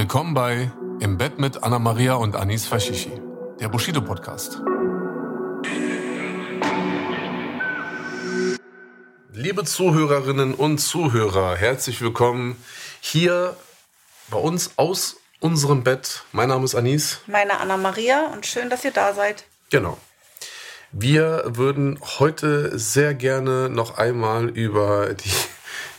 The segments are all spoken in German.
Willkommen bei Im Bett mit Anna Maria und Anis Fashishi, der Bushido Podcast. Liebe Zuhörerinnen und Zuhörer, herzlich willkommen hier bei uns aus unserem Bett. Mein Name ist Anis. Meine Anna Maria und schön, dass ihr da seid. Genau. Wir würden heute sehr gerne noch einmal über die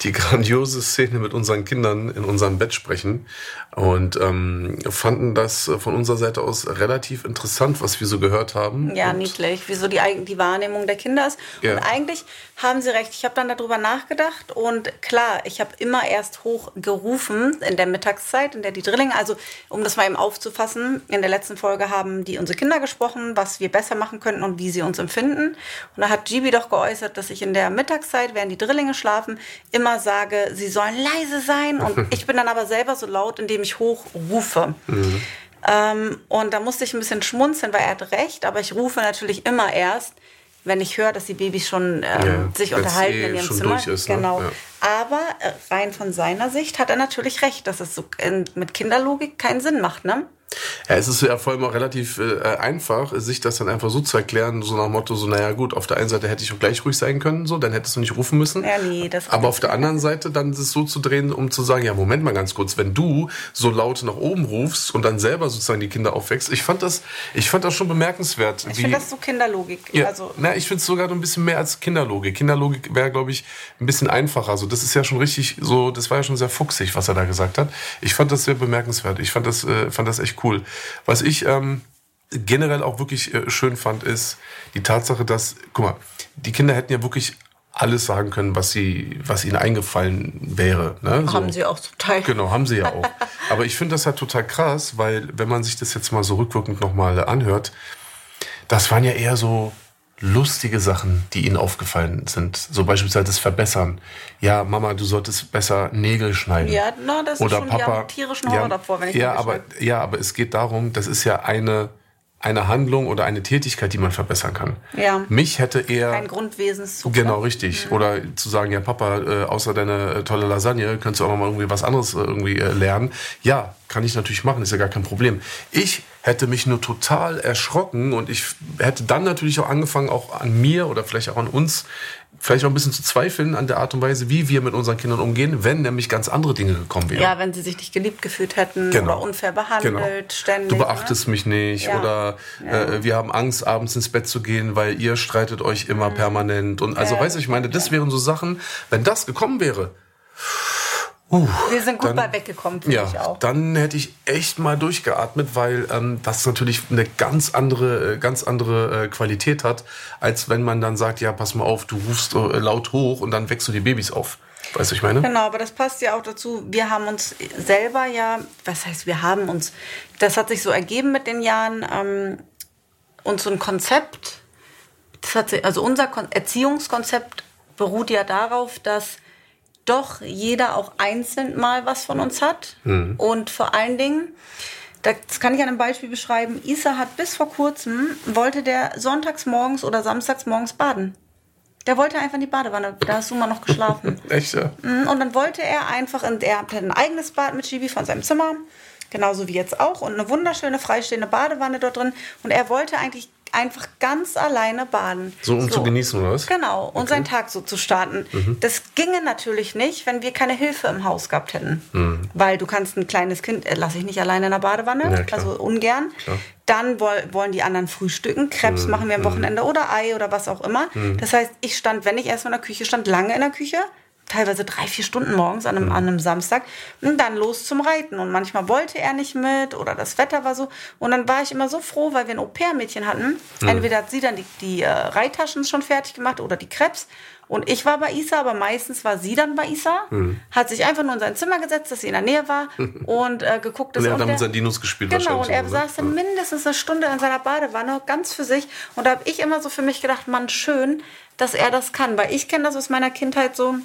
die grandiose Szene mit unseren Kindern in unserem Bett sprechen und ähm, fanden das von unserer Seite aus relativ interessant, was wir so gehört haben. Ja, und niedlich, wieso die, die Wahrnehmung der Kinder ist. Ja. Und eigentlich haben sie recht. Ich habe dann darüber nachgedacht und klar, ich habe immer erst hochgerufen in der Mittagszeit, in der die Drillinge, also um das mal eben aufzufassen, in der letzten Folge haben die unsere Kinder gesprochen, was wir besser machen könnten und wie sie uns empfinden. Und da hat Gibi doch geäußert, dass ich in der Mittagszeit, während die Drillinge schlafen, immer sage, sie sollen leise sein. Und ich bin dann aber selber so laut, indem ich hochrufe. Ähm, und da musste ich ein bisschen schmunzeln, weil er hat recht, aber ich rufe natürlich immer erst, wenn ich höre, dass die Babys schon ähm, Ja, sich unterhalten eh in ihrem Zimmer. ist, ne? genau. Ja. Aber äh, rein von seiner Sicht hat er natürlich recht, dass es so in, mit Kinderlogik keinen Sinn macht, ne? Ja, es ist ja vor allem auch relativ äh, einfach, sich das dann einfach so zu erklären, so nach dem Motto, so, naja gut, auf der einen Seite hätte ich auch gleich ruhig sein können, so, dann hättest du nicht rufen müssen. Ja, nee, das Aber auf der anderen Seite dann es so zu drehen, um zu sagen, ja, Moment mal ganz kurz, wenn du so laut nach oben rufst und dann selber sozusagen die Kinder aufwächst, ich fand das, ich fand das schon bemerkenswert. Ich finde das so Kinderlogik. Ja, Also, na, ich finde es sogar noch ein bisschen mehr als Kinderlogik. Kinderlogik wäre, glaube ich, ein bisschen einfacher. So, das ist ja schon richtig, so, das war ja schon sehr fuchsig, was er da gesagt hat. Ich fand das sehr bemerkenswert. Ich fand das, äh, fand das echt cool. Was ich ähm, generell auch wirklich äh, schön fand, ist die Tatsache, dass, guck mal, die Kinder hätten ja wirklich alles sagen können, was sie, was ihnen eingefallen wäre. Ne? So. haben sie auch zum Teil. Genau, haben sie ja auch. Aber ich finde das halt total krass, weil wenn man sich das jetzt mal so rückwirkend nochmal anhört, das waren ja eher so lustige Sachen, die ihnen aufgefallen sind. So beispielsweise das Verbessern. Ja, Mama, du solltest besser Nägel schneiden. Ja, na, das ist Oder schon, die Papa. tierischen Horror davor, wenn ich ja, aber, schneide. ja, aber es geht darum, das ist ja eine, eine Handlung oder eine Tätigkeit, die man verbessern kann. Ja. Mich hätte eher. Kein Grundwesenszug. Genau, richtig. Oder zu sagen, ja, Papa, äh, außer deine äh, tolle Lasagne, könntest du auch noch mal irgendwie was anderes äh, irgendwie äh, lernen. Ja, kann ich natürlich machen, ist ja gar kein Problem. Ich hätte mich nur total erschrocken und ich hätte dann natürlich auch angefangen, auch an mir oder vielleicht auch an uns, vielleicht auch ein bisschen zu zweifeln an der Art und Weise, wie wir mit unseren Kindern umgehen, wenn nämlich ganz andere Dinge gekommen wären. Ja, wenn sie sich nicht geliebt gefühlt hätten Genau. oder unfair behandelt, ständig. Du beachtest mich nicht Ja. oder äh, wir haben Angst, abends ins Bett zu gehen, weil ihr streitet euch immer permanent. Und also, Ja, weißt du, ich meine, das wären so Sachen, wenn das gekommen wäre, ne? Wir sind gut Dann- bei weggekommen, finde ich ja, auch. dann hätte ich echt mal durchgeatmet, weil ähm, das natürlich eine ganz andere, äh, ganz andere äh, Qualität hat, als wenn man dann sagt, ja, pass mal auf, du rufst äh, laut hoch und dann wächst du die Babys auf. Weißt du, ich meine? Genau, aber das passt ja auch dazu. Wir haben uns selber ja, was heißt, wir haben uns, das hat sich so ergeben mit den Jahren, ähm, uns so ein Konzept, das hat sich, also unser Kon Erziehungskonzept beruht ja darauf, dass doch jeder auch einzeln mal was von uns hat. Und vor allen Dingen, das kann ich an einem Beispiel beschreiben, Isa hat bis vor kurzem, wollte der sonntags morgens oder samstags morgens baden. Der wollte einfach in die Badewanne, da hast du mal noch geschlafen. Echt, ja. Mhm, Und dann wollte er einfach, in, er hatte ein eigenes Bad mit Chibi von seinem Zimmer, genauso wie jetzt auch, und eine wunderschöne freistehende Badewanne dort drin. Und er wollte eigentlich einfach ganz alleine baden. So, um zu genießen, oder was? Genau, und seinen Tag so zu starten. Mhm. Das ginge natürlich nicht, wenn wir keine Hilfe im Haus gehabt hätten. Mhm. Weil du kannst ein kleines Kind, äh, lasse ich nicht alleine in der Badewanne, Ja, also ungern. Klar. Mhm. Dann woll, wollen die anderen frühstücken, Krebs machen wir am Wochenende oder Ei oder was auch immer. Das heißt, ich stand, wenn ich erstmal in der Küche stand, lange in der Küche, teilweise drei, vier Stunden morgens an einem, mhm. an einem Samstag und dann los zum Reiten. Und manchmal wollte er nicht mit oder das Wetter war so. Und dann war ich immer so froh, weil wir ein Au-pair-Mädchen hatten. Mhm. Entweder hat sie dann die, die äh, Reittaschen schon fertig gemacht oder die Krebs. Und ich war bei Isa, aber meistens war sie dann bei Isa. Mhm. Hat sich einfach nur in sein Zimmer gesetzt, dass sie in der Nähe war und äh, geguckt. Und er hat dann mit seinen Dinos gespielt Genau, und er so, saß dann mindestens eine Stunde in seiner Badewanne, ganz für sich. Und da habe ich immer so für mich gedacht, Mann, schön, dass er das kann. Weil ich kenne das aus meiner Kindheit so,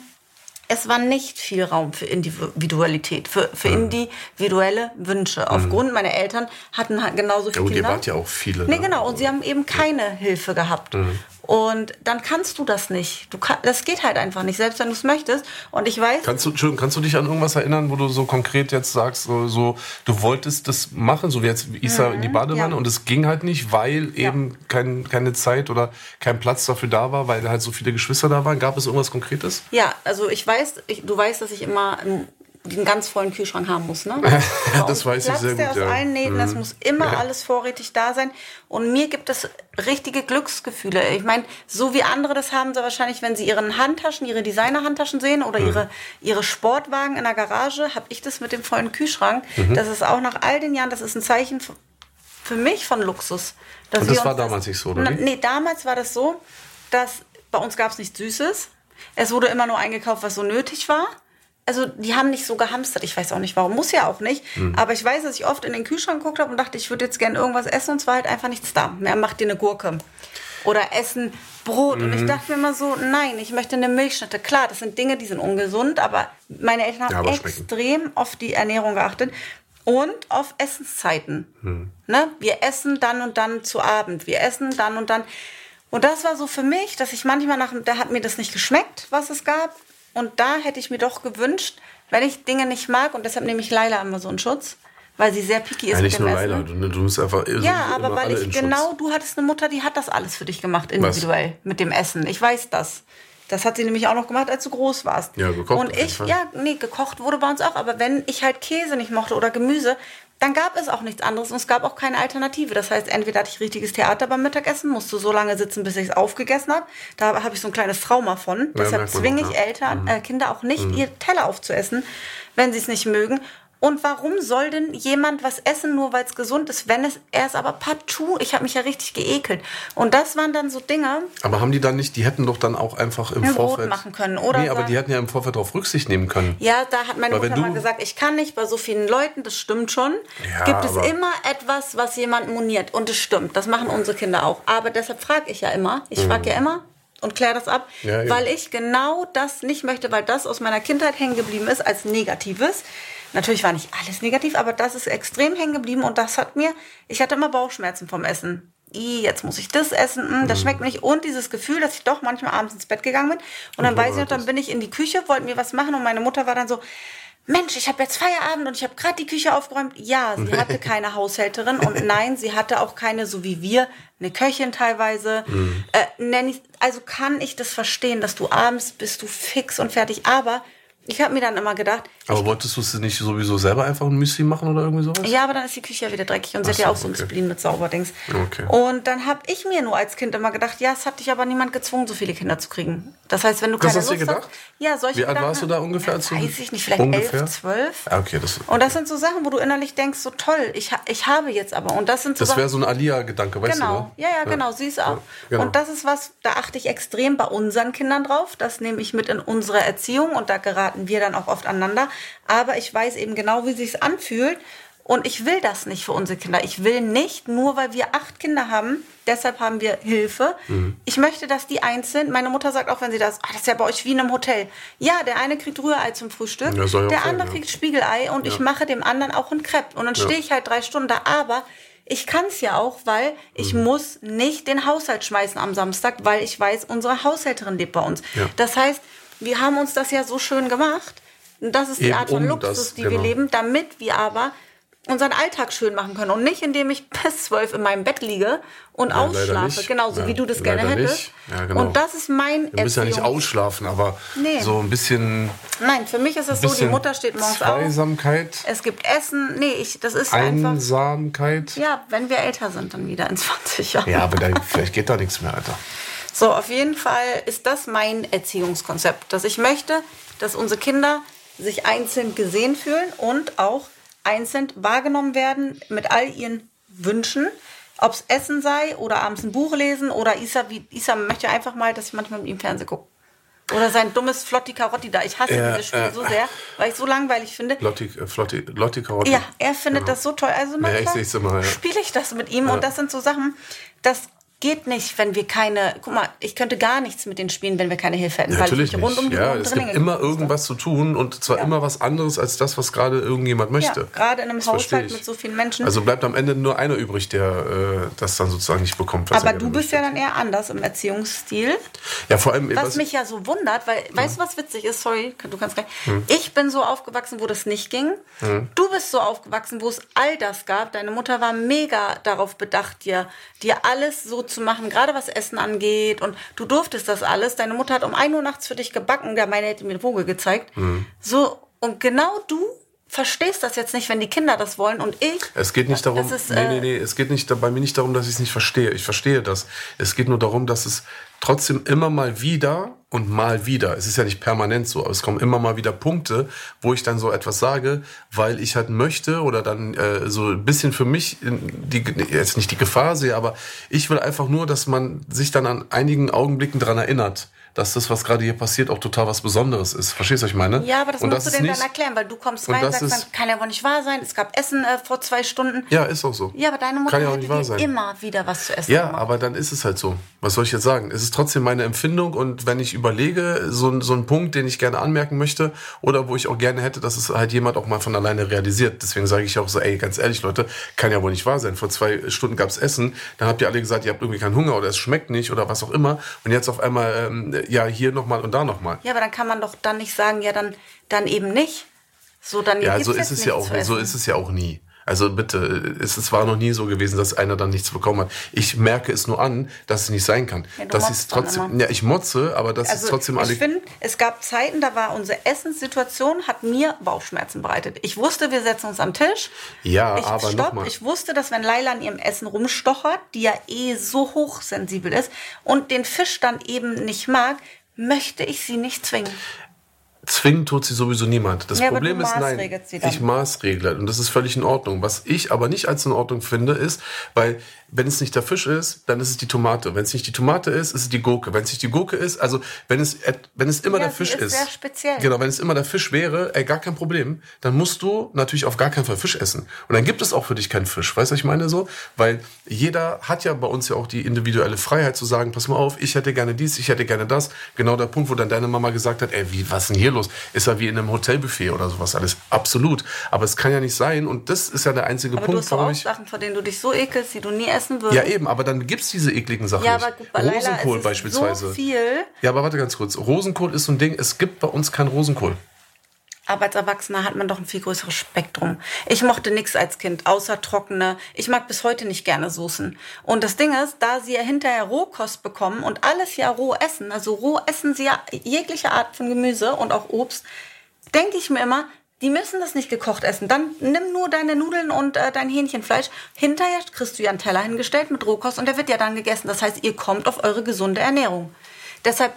es war nicht viel Raum für Individualität, für, für mhm. individuelle Wünsche. Mhm. Aufgrund meiner Eltern hatten halt genauso viele ja, gut, Kinder. Ihr wart ja auch viele. Nee, ne? genau. Und sie haben eben keine Hilfe gehabt. Mhm. Und dann kannst du das nicht. Du kann, das geht halt einfach nicht, selbst wenn du es möchtest. Und ich weiß. Kannst du, Entschuldigung, kannst du dich an irgendwas erinnern, wo du so konkret jetzt sagst, so, so du wolltest das machen, so wie jetzt Isa mhm, in die Badewanne ja. und es ging halt nicht, weil ja. eben kein, keine Zeit oder kein Platz dafür da war, weil halt so viele Geschwister da waren. Gab es irgendwas Konkretes? Ja, also ich weiß, ich, du weißt, dass ich immer einen ganz vollen Kühlschrank haben muss. Ne? das weiß ich sehr gut. aus ja. allen Nähten, es mhm. muss immer ja. alles vorrätig da sein. Und mir gibt es richtige Glücksgefühle. Ich meine, so wie andere das haben sie wahrscheinlich, wenn sie ihre Handtaschen, ihre Designer-Handtaschen sehen oder mhm. ihre, ihre Sportwagen in der Garage, habe ich das mit dem vollen Kühlschrank. Mhm. Das ist auch nach all den Jahren, das ist ein Zeichen für mich von Luxus. Und das war damals nicht so, oder? Nee, damals war das so, dass bei uns gab es nichts Süßes. Es wurde immer nur eingekauft, was so nötig war also die haben nicht so gehamstert. Ich weiß auch nicht warum, muss ja auch nicht. Mhm. Aber ich weiß, dass ich oft in den Kühlschrank geguckt habe und dachte, ich würde jetzt gerne irgendwas essen und es war halt einfach nichts da. Mehr macht dir eine Gurke. Oder essen Brot. Mhm. Und ich mhm. dachte mir immer so, nein, ich möchte eine Milchschnitte. Klar, das sind Dinge, die sind ungesund, aber meine Eltern haben ja, extrem auf die Ernährung geachtet und auf Essenszeiten. Mhm. Ne? Wir essen dann und dann zu Abend. Wir essen dann und dann. Und das war so für mich, dass ich manchmal nach, da hat mir das nicht geschmeckt, was es gab. Und da hätte ich mir doch gewünscht, wenn ich Dinge nicht mag, und deshalb nehme ich Laila immer so einen Schutz, weil sie sehr picky ist ja, nicht mit dem nur. Laila, du, du musst einfach Ja, aber weil ich genau, du hattest eine Mutter, die hat das alles für dich gemacht, individuell, Was? mit dem Essen. Ich weiß das. Das hat sie nämlich auch noch gemacht, als du groß warst. Ja, gekocht. Und ich, ja, nee, gekocht wurde bei uns auch. Aber wenn ich halt Käse nicht mochte oder Gemüse, dann gab es auch nichts anderes und es gab auch keine Alternative. Das heißt, entweder hatte ich richtiges Theater beim Mittagessen, musste so lange sitzen, bis ich es aufgegessen habe. Da habe ich so ein kleines Trauma von. Ja, Deshalb zwinge ich Eltern, mhm. äh, Kinder auch nicht, mhm. ihr Teller aufzuessen, wenn sie es nicht mögen. Und warum soll denn jemand was essen, nur weil es gesund ist, wenn es er ist aber partout? Ich habe mich ja richtig geekelt. Und das waren dann so Dinge. Aber haben die dann nicht, die hätten doch dann auch einfach im Vorfeld machen können, oder? Nee, aber die hätten ja im Vorfeld darauf Rücksicht nehmen können. Ja, da hat meine weil Mutter mal gesagt, ich kann nicht bei so vielen Leuten, das stimmt schon. Ja, gibt es immer etwas, was jemand moniert und das stimmt. Das machen unsere Kinder auch. Aber deshalb frage ich ja immer, ich mhm. frage ja immer, und kläre das ab, ja, weil ich genau das nicht möchte, weil das aus meiner Kindheit hängen geblieben ist als Negatives. Natürlich war nicht alles negativ, aber das ist extrem hängen geblieben und das hat mir, ich hatte immer Bauchschmerzen vom Essen. I, jetzt muss ich das essen, hm, das mhm. schmeckt nicht. Und dieses Gefühl, dass ich doch manchmal abends ins Bett gegangen bin. Und dann weiß ich noch, dann bin ich in die Küche, wollte mir was machen und meine Mutter war dann so, Mensch, ich habe jetzt Feierabend und ich habe gerade die Küche aufgeräumt. Ja, sie hatte keine Haushälterin und nein, sie hatte auch keine, so wie wir, eine Köchin teilweise. Mhm. Äh, also kann ich das verstehen, dass du abends bist du fix und fertig. Aber ich habe mir dann immer gedacht. Aber wolltest du es nicht sowieso selber einfach ein Müsli machen oder irgendwie sowas? Ja, aber dann ist die Küche ja wieder dreckig und sie hat ja auch so ein Spleen mit Sauberdings. Okay. Und dann habe ich mir nur als Kind immer gedacht, ja, es hat dich aber niemand gezwungen, so viele Kinder zu kriegen. Das heißt, wenn du keine das hast Lust du gedacht? hast. Ja, solche Wie alt warst du da ungefähr? Ja, weiß ich nicht, vielleicht ungefähr? elf, zwölf. Ah, okay, das, okay. Und das sind so Sachen, wo du innerlich denkst, so toll, ich, ich habe jetzt aber. Und das sind so Das wäre so ein Alia-Gedanke, weißt genau. du? Genau, ja, ja, genau, sie ist auch. Ja, genau. Und das ist was, da achte ich extrem bei unseren Kindern drauf. Das nehme ich mit in unsere Erziehung und da geraten wir dann auch oft aneinander. Aber ich weiß eben genau, wie sich anfühlt. Und ich will das nicht für unsere Kinder. Ich will nicht, nur weil wir acht Kinder haben, deshalb haben wir Hilfe. Mhm. Ich möchte, dass die eins sind. Meine Mutter sagt auch, wenn sie das, ah, das ist ja bei euch wie in einem Hotel. Ja, der eine kriegt Rührei zum Frühstück, ja, der sein, andere ja. kriegt Spiegelei und ja. ich mache dem anderen auch ein Crepe. Und dann stehe ich halt drei Stunden da. Aber ich kann es ja auch, weil ich mhm. muss nicht den Haushalt schmeißen am Samstag, weil ich weiß, unsere Haushälterin lebt bei uns. Das heißt, wir haben uns das ja so schön gemacht das ist die Art von um Luxus, das, die genau. wir leben, damit wir aber unseren Alltag schön machen können und nicht indem ich bis zwölf in meinem Bett liege und ja, ausschlafe, genauso ja, wie du das gerne hättest. Ja, genau. Und das ist mein Du musst ja nicht ausschlafen, aber nee. so ein bisschen Nein, für mich ist es so, die Mutter steht morgens Zweisamkeit. auf. Es gibt Essen. Nee, ich, das ist Einsamkeit. Einfach, ja, wenn wir älter sind, dann wieder in 20 Jahren. Ja, aber da, vielleicht geht da nichts mehr, Alter. So, auf jeden Fall ist das mein Erziehungskonzept, dass ich möchte, dass unsere Kinder sich einzeln gesehen fühlen und auch einzeln wahrgenommen werden mit all ihren Wünschen. Ob es Essen sei oder abends ein Buch lesen oder Isa, wie, Isa möchte einfach mal, dass ich manchmal mit ihm Fernsehen gucke. Oder sein dummes Flotti Carotti da. Ich hasse Ja, dieses Spiel äh, so sehr, weil ich so langweilig finde. Lotti, äh, Flotti, Lotti Karotti. Ja, er findet das so toll. Also manchmal immer, ja. spiele ich das mit ihm und das sind so Sachen, das geht nicht, wenn wir keine, guck mal, ich könnte gar nichts mit denen spielen, wenn wir keine Hilfe hätten, Natürlich weil ich rund um nicht. die Ja, es gibt immer irgendwas zu tun und zwar Ja. immer was anderes als das, was gerade irgendjemand möchte. Ja, gerade in einem Das Haushalt mit so vielen Menschen. Also bleibt am Ende nur einer übrig, der äh, das dann sozusagen nicht bekommt. was aber er du bist ja möchte. dann eher anders im Erziehungsstil. Ja, vor allem, Was mich ja so wundert, weil, weißt du, was witzig ist? Sorry, du kannst gleich. Ich bin so aufgewachsen, wo das nicht ging. Du bist so aufgewachsen, wo es all das gab. Deine Mutter war mega darauf bedacht, dir, dir alles so zu machen, gerade was Essen angeht. Und du durftest das alles. Deine Mutter hat um 1 Uhr nachts für dich gebacken. Der meine hätte mir Vogel gezeigt. So, und genau du verstehst das jetzt nicht, wenn die Kinder das wollen und ich. Es geht nicht darum, ist, nee, nee, äh, nee, es geht nicht bei mir nicht darum, dass ich es nicht verstehe. Ich verstehe das. Es geht nur darum, dass es trotzdem immer mal wieder und mal wieder, es ist ja nicht permanent so, aber es kommen immer mal wieder Punkte, wo ich dann so etwas sage, weil ich halt möchte oder dann äh, so ein bisschen für mich die, jetzt nicht die Gefahr sehe, aber ich will einfach nur, dass man sich dann an einigen Augenblicken dran erinnert, dass das, was gerade hier passiert, auch total was Besonderes ist. Verstehst du, was ich meine? Ja, aber das Und musst du ist denen dann erklären, weil du kommst rein und das sagst dann, kann ja wohl nicht wahr sein, es gab Essen äh, vor zwei Stunden. Ja, ist auch so. Ja, aber deine Mutter Kann ja auch nicht wahr sein. immer wieder was zu essen Ja, gemacht. aber dann ist es halt so. Was soll ich jetzt sagen? Es ist trotzdem meine Empfindung und wenn ich überlege, so, ein- so ein Punkt, den ich gerne anmerken möchte oder wo ich auch gerne hätte, dass es halt jemand auch mal von alleine realisiert. Deswegen sage ich auch so, ey, ganz ehrlich, Leute, kann ja wohl nicht wahr sein. Vor zwei Stunden gab's Essen, dann habt ihr alle gesagt, ihr habt irgendwie keinen Hunger oder es schmeckt nicht oder was auch immer. Und jetzt auf einmal, ähm, ja, hier nochmal und da nochmal. Ja, aber dann kann man doch dann nicht sagen, ja, dann, dann eben nicht. So, dann Ja, so ist es ja auch, so ist es ja auch nie. Also bitte, es, es war noch nie so gewesen, dass einer dann nichts bekommen hat. Ich merke es nur an, dass es nicht sein kann. Ja, es dann trotzdem, ja, ich motze, aber das ist trotzdem alle. Also, ich finde, es gab Zeiten, da war unsere Essenssituation, hat mir Bauchschmerzen bereitet. Ich wusste, wir setzen uns am Tisch. Ja, ich, aber stopp, nochmal. Ich wusste, dass wenn Laila an ihrem Essen rumstochert, die ja eh so hochsensibel ist und den Fisch dann eben nicht mag, möchte ich sie nicht zwingen. Zwingen tut sie sowieso niemand. Das Ja, Problem ist, nein, ich maßregle und das ist völlig in Ordnung. Was ich aber nicht als in Ordnung finde, ist, weil wenn es nicht der Fisch ist, dann ist es die Tomate. Wenn es nicht die Tomate ist, ist es die Gurke. Wenn es nicht die Gurke ist, also wenn es wenn es immer Ja, der Fisch ist ist, sehr speziell. genau, wenn es immer der Fisch wäre, ey, gar kein Problem, dann musst du natürlich auf gar keinen Fall Fisch essen. Und dann gibt es auch für dich keinen Fisch. Weißt du, was ich meine so? Weil jeder hat ja bei uns ja auch die individuelle Freiheit zu sagen, pass mal auf, ich hätte gerne dies, ich hätte gerne das. Genau der Punkt, wo dann deine Mama gesagt hat, ey, wie, was ist denn hier los? Ist ja wie in einem Hotelbuffet oder sowas alles. Absolut. Aber es kann ja nicht sein und das ist ja der einzige Aber du Punkt, hast doch warum auch ich... Sachen, vor denen du dich so ekelst, die du nie essen würdest. Ja, eben, aber dann gibt's diese ekligen Sachen Ja, nicht. aber gut, bei Rosenkohl es beispielsweise. so viel. Ja, aber warte ganz kurz. Rosenkohl ist so ein Ding, es gibt bei uns keinen Rosenkohl. Aber als Erwachsener hat man doch ein viel größeres Spektrum. Ich mochte nichts als Kind, außer trockene. Ich mag bis heute nicht gerne Soßen. Und das Ding ist, da sie ja hinterher Rohkost bekommen und alles ja roh essen, also roh essen sie ja jegliche Art von Gemüse und auch Obst, denke ich mir immer, die müssen das nicht gekocht essen. Dann nimm nur deine Nudeln und äh, dein Hähnchenfleisch. Hinterher kriegst du ja einen Teller hingestellt mit Rohkost und der wird ja dann gegessen. Das heißt, ihr kommt auf eure gesunde Ernährung. Deshalb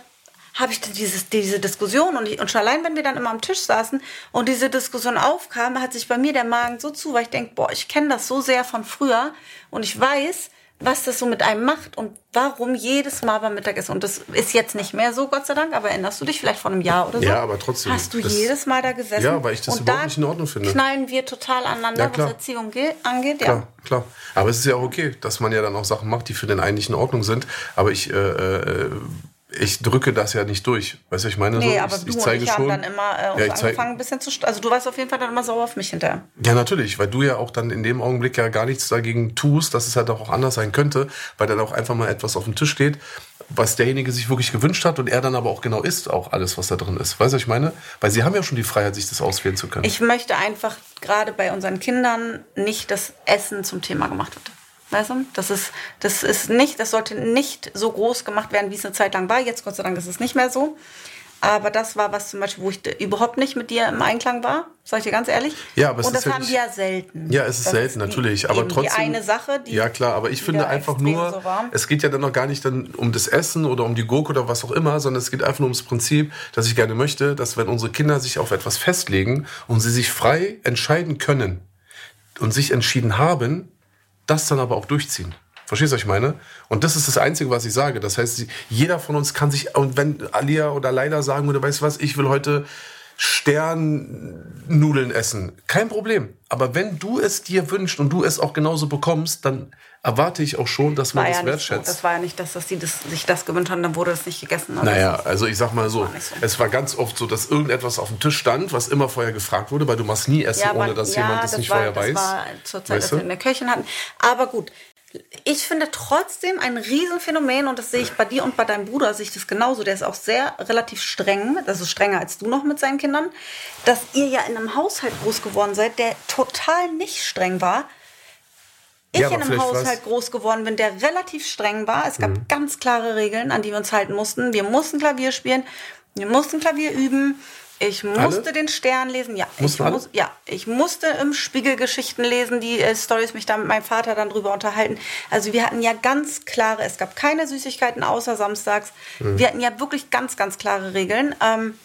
habe ich dieses, diese Diskussion und, ich, und schon allein, wenn wir dann immer am Tisch saßen und diese Diskussion aufkam, hat sich bei mir der Magen so zu, weil ich denke, boah, ich kenne das so sehr von früher und ich weiß, was das so mit einem macht und warum jedes Mal beim Mittagessen. Und das ist jetzt nicht mehr so, Gott sei Dank, aber erinnerst du dich vielleicht vor einem Jahr oder so? Ja, aber trotzdem, Hast du jedes Mal da gesessen? Ja, weil ich das überhaupt da nicht in Ordnung finde. knallen wir total aneinander, Ja, was Erziehung ge- angeht. Ja. Klar, klar. Aber es ist ja auch okay, dass man ja dann auch Sachen macht, die für den eigentlich in Ordnung sind. Aber ich, äh, äh, ich drücke das ja nicht durch. Weißt du, was ich meine? Nee, so, aber ich, du ich und zeige ich haben schon. dann immer äh, uns ja, ich angefangen, ein bisschen zu... st- Also du warst auf jeden Fall dann immer sauer auf mich hinterher. ja, natürlich, weil du ja auch dann in dem Augenblick ja gar nichts dagegen tust, dass es halt auch anders sein könnte, weil dann auch einfach mal etwas auf dem Tisch steht, was derjenige sich wirklich gewünscht hat und er dann aber auch genau isst, auch alles, was da drin ist. Weißt du, was ich meine? Weil sie haben ja schon die Freiheit, sich das auswählen zu können. Ich möchte einfach gerade bei unseren Kindern nicht das Essen zum Thema gemacht wird. Weißt du? Das ist, das ist nicht, das sollte nicht so groß gemacht werden, wie es eine Zeit lang war. Jetzt, Gott sei Dank, ist es nicht mehr so. Aber das war was zum Beispiel, wo ich überhaupt nicht mit dir im Einklang war, sag ich dir ganz ehrlich. Ja, aber es Und das ist ja haben wir ja selten. Ja, es ist Das selten, die- natürlich. Aber trotzdem. Die eine Sache, die. Ja, klar, aber ich finde einfach nur, so es geht ja dann noch gar nicht dann um das Essen oder um die Gurke oder was auch immer, sondern es geht einfach nur ums Prinzip, dass ich gerne möchte, dass wenn unsere Kinder sich auf etwas festlegen und sie sich frei entscheiden können und sich entschieden haben, das dann aber auch durchziehen. Verstehst du, was ich meine? Und das ist das Einzige, was ich sage. Das heißt, jeder von uns kann sich, und wenn Alia oder Leila sagen würde, weißt du was, ich will heute Sternnudeln essen, kein Problem. Aber wenn du es dir wünschst und du es auch genauso bekommst, dann erwarte ich auch schon, dass man war das ja nicht so. wertschätzt. Das war ja nicht, dass, dass die das, sich das gewünscht haben, dann wurde das nicht gegessen. Naja, also ich sag mal so, war so. es war ganz oft so, dass irgendetwas auf dem Tisch stand, was immer vorher gefragt wurde, weil du machst nie Essen, Ja, ohne dass ja, jemand das, nicht war, vorher das weiß. war zur Zeit, Weißt als wir du? in der Köchin hatten. Aber gut, ich finde trotzdem ein Riesenphänomen und das sehe ich bei dir und bei deinem Bruder, sehe ich das genauso. Der ist auch sehr relativ streng, ist strenger als du noch mit seinen Kindern, dass ihr ja in einem Haushalt groß geworden seid, der total nicht streng war. Ich Ja, in einem Haushalt groß geworden bin, der relativ streng war. Es Mhm. gab ganz klare Regeln, an die wir uns halten mussten. Wir mussten Klavier spielen, wir mussten Klavier üben. Ich musste den Stern lesen. Ja, ich, Mussten alle? muss, ja, ich musste im Spiegel Geschichten lesen, die äh, Stories mich da mit meinem Vater dann drüber unterhalten. Also wir hatten ja ganz klare, es gab keine Süßigkeiten außer samstags. Mhm. Wir hatten ja wirklich ganz, ganz klare Regeln. Ähm,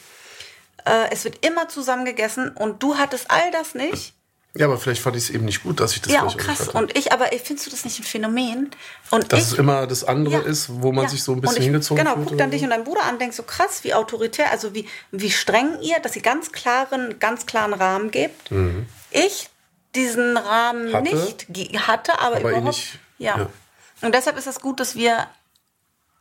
äh, es wird immer zusammen gegessen und du hattest all das nicht. Ja, aber vielleicht fand ich es eben nicht gut, dass ich das ja, vielleicht auch krass. hatte. Und ich, aber findest du das nicht ein Phänomen? Und Dass ich, es immer das andere Ja. ist, wo man Ja. sich so ein Und bisschen ich, hingezogen Genau, fühlt. guck dann dich und deinen Bruder an, denkst so krass, wie autoritär, also wie, wie streng ihr, dass ihr ganz klaren, ganz klaren Rahmen gebt. Ich diesen Rahmen Mhm. Hatte, nicht hatte, aber, aber ihn überhaupt. nicht- ja. ja. Und deshalb ist es gut, dass wir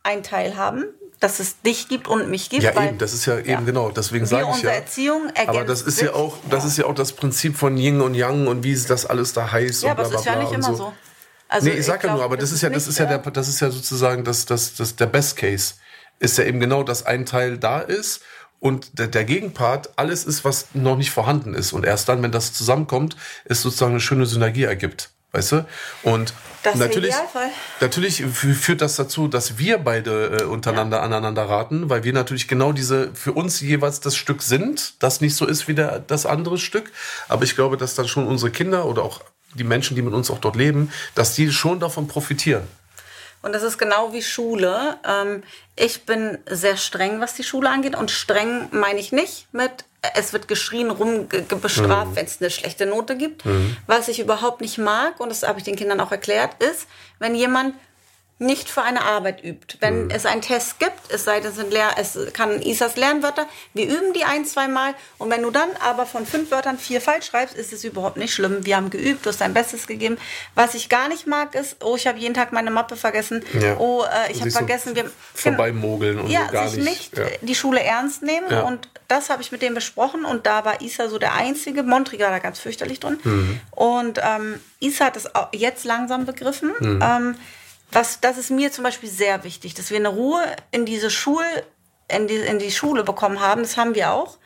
einen Teil haben, dass es dich gibt und mich gibt. Ja, eben, das ist ja eben ja. genau, deswegen sage ich ja. Erziehung Aber das ist ja auch, das ist ja auch das Prinzip von Yin und Yang und wie das alles da heißt Ja, und aber bla es bla ist ja bla nicht immer so. so. Also nee, ich sag ja nur, aber das, ist ja, das ist ja der, das ist ja sozusagen das, das, das, der Best Case. Ist ja eben genau, dass ein Teil da ist und der, der Gegenpart alles ist, was noch nicht vorhanden ist. Und erst dann, wenn das zusammenkommt, es sozusagen eine schöne Synergie ergibt. Weißt du? Und Das natürlich, natürlich fü- führt das dazu, dass wir beide äh, untereinander aneinander raten, weil wir natürlich genau diese für uns jeweils das Stück sind, das nicht so ist wie der, das andere Stück. Aber ich glaube, dass dann schon unsere Kinder oder auch die Menschen, die mit uns auch dort leben, dass die schon davon profitieren. Und das ist genau wie Schule. Ähm, ich bin sehr streng, was die Schule angeht. Und streng meine ich nicht mit, es wird geschrien, rum bestraft, Mhm. wenn es eine schlechte Note gibt. Was ich überhaupt nicht mag, und das habe ich den Kindern auch erklärt, ist, wenn jemand nicht für eine Arbeit übt. Wenn es einen Test gibt, es sei denn, es, sind Lehr es kann Isas Lernwörter, wir üben die ein, zwei Mal und wenn du dann aber von fünf Wörtern vier falsch schreibst, ist es überhaupt nicht schlimm. Wir haben geübt, du hast dein Bestes gegeben. Was ich gar nicht mag, ist, oh, ich habe jeden Tag meine Mappe vergessen. Ja. Oh, äh, ich habe so vergessen, wir vorbeimogeln und ja, so gar sich nicht. ja. die Schule ernst nehmen Ja. und das habe ich mit dem besprochen und da war Isa so der einzige, Montriga da ganz fürchterlich drin Mhm. und ähm, Isa hat es jetzt langsam begriffen. Mhm. Ähm, was, das ist mir zum Beispiel sehr wichtig, dass wir eine Ruhe in diese Schul, in die, in die Schule bekommen haben. Das haben wir auch.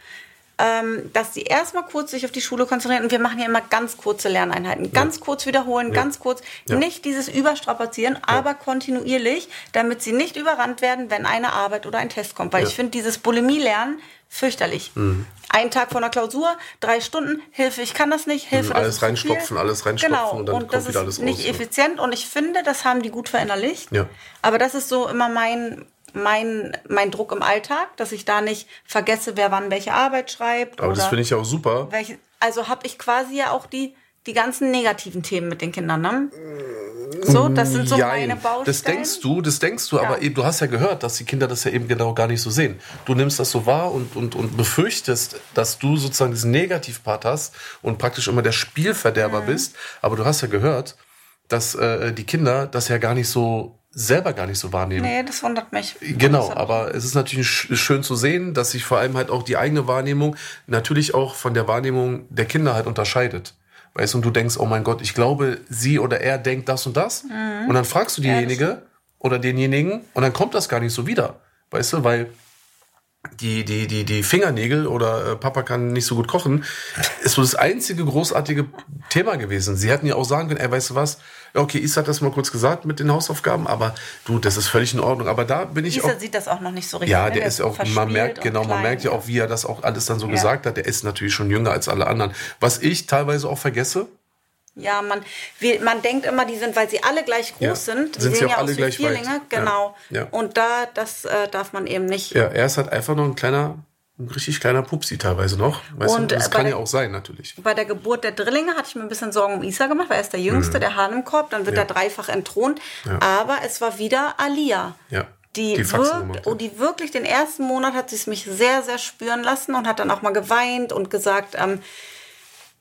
Ähm, dass die erstmal kurz sich auf die Schule konzentrieren und wir machen ja immer ganz kurze Lerneinheiten. Ganz kurz wiederholen, ganz kurz. Ja. Nicht dieses Überstrapazieren, aber kontinuierlich, damit sie nicht überrannt werden, wenn eine Arbeit oder ein Test kommt. Weil Ja. ich finde dieses Bulimie-Lernen fürchterlich. Mhm. Ein Tag vor einer Klausur, drei Stunden, Hilfe, ich kann das nicht, Hilfe, das alles ist reinstopfen, alles reinstopfen genau. und dann und das kommt wieder ist alles nicht raus, ne? effizient und ich finde, das haben die gut verinnerlicht. Ja. Aber das ist so immer mein, mein, mein Druck im Alltag, dass ich da nicht vergesse, wer wann welche Arbeit schreibt. Aber das finde ich ja auch super. welche, also habe ich quasi ja auch die, die ganzen negativen Themen mit den Kindern, ne? So, das sind so Jein. meine Baustellen. Das denkst du, das denkst du, Ja. aber eben, du hast ja gehört, dass die Kinder das ja eben genau gar nicht so sehen. Du nimmst das so wahr und, und, und befürchtest, dass du sozusagen diesen Negativpart hast und praktisch immer der Spielverderber Mhm. bist. Aber du hast ja gehört, dass äh, die Kinder das ja gar nicht so selber gar nicht so wahrnehmen. Nee, das wundert mich. Genau, aber es ist natürlich sch- schön zu sehen, dass sich vor allem halt auch die eigene Wahrnehmung natürlich auch von der Wahrnehmung der Kinder halt unterscheidet. Weißt du, und du denkst, oh mein Gott, ich glaube, sie oder er denkt das und das. Und dann fragst du diejenige oder denjenigen und dann kommt das gar nicht so wieder. Weißt du, weil die, die, die, die Fingernägel oder äh, Papa kann nicht so gut kochen, ist so das einzige großartige Thema gewesen. Sie hätten ja auch sagen können, ey, weißt du was? Okay, Isa hat das mal kurz gesagt mit den Hausaufgaben, aber du, das ist völlig in Ordnung. Aber da bin ich Isa auch. sieht das auch noch nicht so richtig. Ja, ne? der ist auch, man merkt, genau, man klein. merkt ja auch, wie er das auch alles dann so Ja. gesagt hat. Der ist natürlich schon jünger als alle anderen. Was ich teilweise auch vergesse, Ja, man, wir, man denkt immer, die sind, weil sie alle gleich groß Ja. sind, Sind sie sehen auch ja alle aus wie gleich weit. Vierlinge, genau. Ja. Ja. Und da, das äh, darf man eben nicht. ja, er ist halt einfach noch ein kleiner, ein richtig kleiner Pupsi teilweise noch. Weißt Und, du? Das äh, kann bei ja der- auch sein, natürlich. Bei der Geburt der Drillinge hatte ich mir ein bisschen Sorgen um Isa gemacht, weil er ist der Jüngste, der Hahn im Korb, dann wird Mhm. Er dreifach entthront. Aber es war wieder Alia. Ja. Die, Die wirkt, oh, die wirklich den ersten Monat hat sie es mich sehr, sehr spüren lassen und hat dann auch mal geweint und gesagt, ähm,